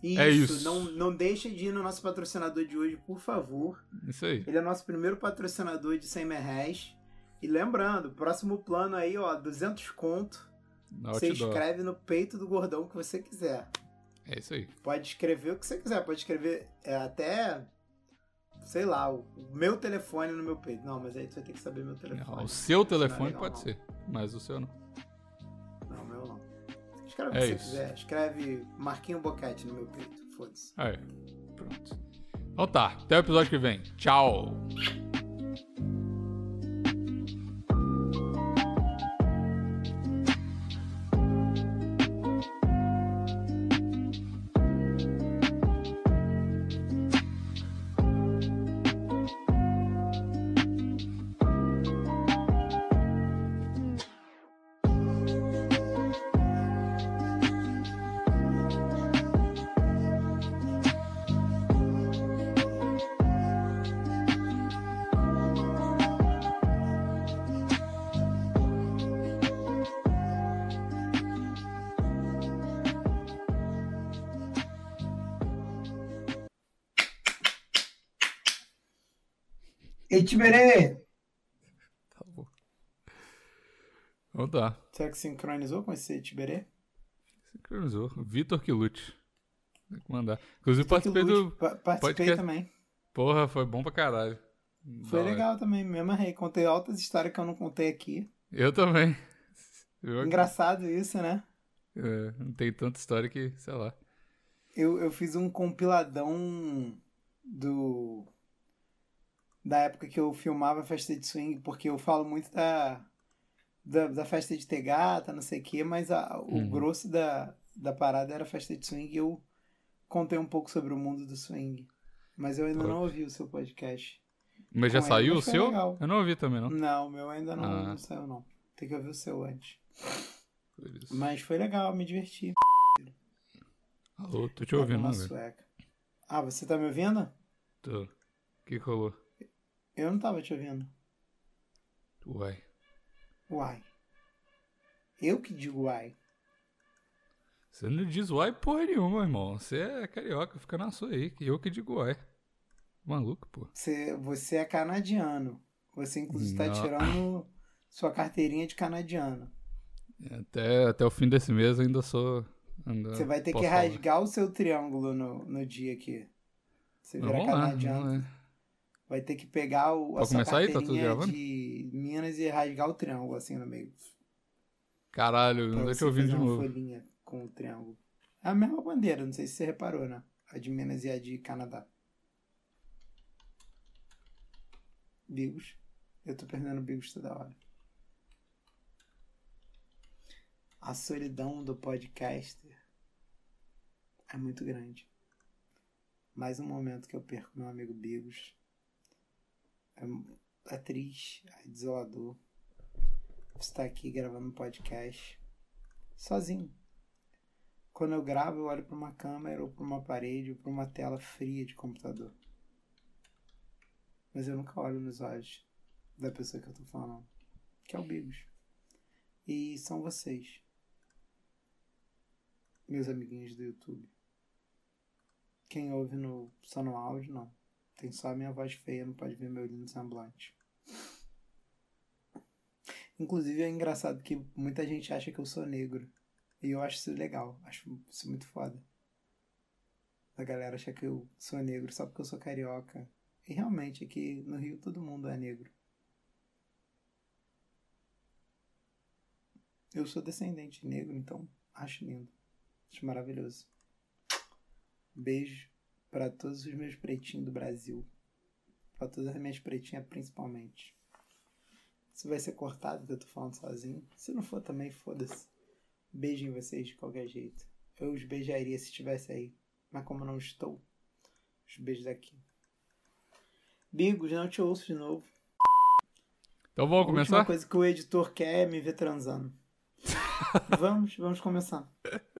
Isso, É isso. Não, não deixa de ir no nosso patrocinador de hoje, por favor. Isso aí. Ele é nosso primeiro patrocinador de 100 reais. E lembrando, próximo plano aí, ó, 200 conto. Você escreve no peito do gordão que você quiser. É isso aí. Pode escrever o que você quiser. Pode escrever é, até, sei lá, o meu telefone no meu peito. Não, mas aí tu vai ter que saber meu telefone. o seu não é telefone legal, pode não. ser, mas o seu não. Escreve o É que você isso. quiser. Escreve Marquinho Boquete no meu peito. Foda-se. Aí, pronto. Então tá, até o episódio que vem. Tchau! Ei, Tiberê! Tá bom. Então tá. Será que sincronizou com esse Tiberê? Sincronizou. Vitor Quilute. Tem que mandar. Inclusive participei do. Pa- Participei podcast. também. Porra, foi bom pra caralho. Foi Da hora. legal também, me amarrei. Contei altas histórias que eu não contei aqui. Eu também. Eu, Engraçado isso, né? é, não tem tanta história que, sei lá. Eu, eu fiz um compiladão do. Da época que eu filmava festa de swing, porque eu falo muito da. Da, da festa de ter gata, não sei o quê, mas a, o Uhum. grosso da, da parada era festa de swing e eu contei um pouco sobre o mundo do swing. Mas eu ainda não ouvi o seu podcast. Mas já Com ele, saiu mas o seu? legal. Eu não ouvi também, não. Não, o meu ainda não, Ah. não saiu, não. Tem que ouvir o seu antes. Mas foi legal, me diverti. Alô, tô te ouvindo, sueca. Ah, você tá me ouvindo? Tô. O que rolou? Eu não tava te ouvindo. Uai. Uai. Eu que digo uai. Você não diz uai porra nenhuma, irmão. Você é carioca, fica na sua aí. que Eu que digo uai. Maluco, pô. Você, você é canadiano. Você, inclusive, tá Não. tirando sua carteirinha de canadiano. Até, até o fim desse mês ainda sou. Ainda Você vai ter que falar. rasgar o seu triângulo no, no dia que você lá, canadiano. lá. Vai ter que pegar o, a começar aí? Tá tudo gravando? de Minas e rasgar o triângulo assim no meio. Caralho, Pra não tô te você ouvindo de novo. folhinha com o triângulo. É a mesma bandeira, não sei se você reparou, né? A de Minas e a de Canadá. Bigos. Eu tô perdendo bigos toda hora. A solidão do podcaster é muito grande. Mais um momento que eu perco meu amigo Bigos. É, é triste, é desolador. Estar aqui gravando um podcast sozinho. Quando eu gravo, eu olho para uma câmera ou para uma parede ou para uma tela fria de computador. Mas eu nunca olho nos olhos da pessoa que eu tô falando, que é o Bigos. E são vocês, meus amiguinhos do YouTube. Quem ouve no, só no áudio, não. Tem só a minha voz feia, não pode ver meu lindo semblante. Inclusive é engraçado que muita gente acha que eu sou negro. E eu acho isso legal. Acho isso muito foda. A galera acha que eu sou negro só porque eu sou carioca. E realmente aqui no Rio todo mundo é negro. Eu sou descendente de negro, então acho lindo. Acho maravilhoso. Beijo para todos os meus pretinhos do Brasil. Para todas as minhas pretinhas principalmente. Se vai ser cortado que eu tô falando sozinho. Se não for também, foda-se. Beijo em vocês de qualquer jeito. Eu os beijaria se estivesse aí. Mas como não estou, os beijos daqui. Bigos, não te ouço de novo. Então vamos A começar? última coisa que o editor quer é me ver transando. vamos, vamos começar.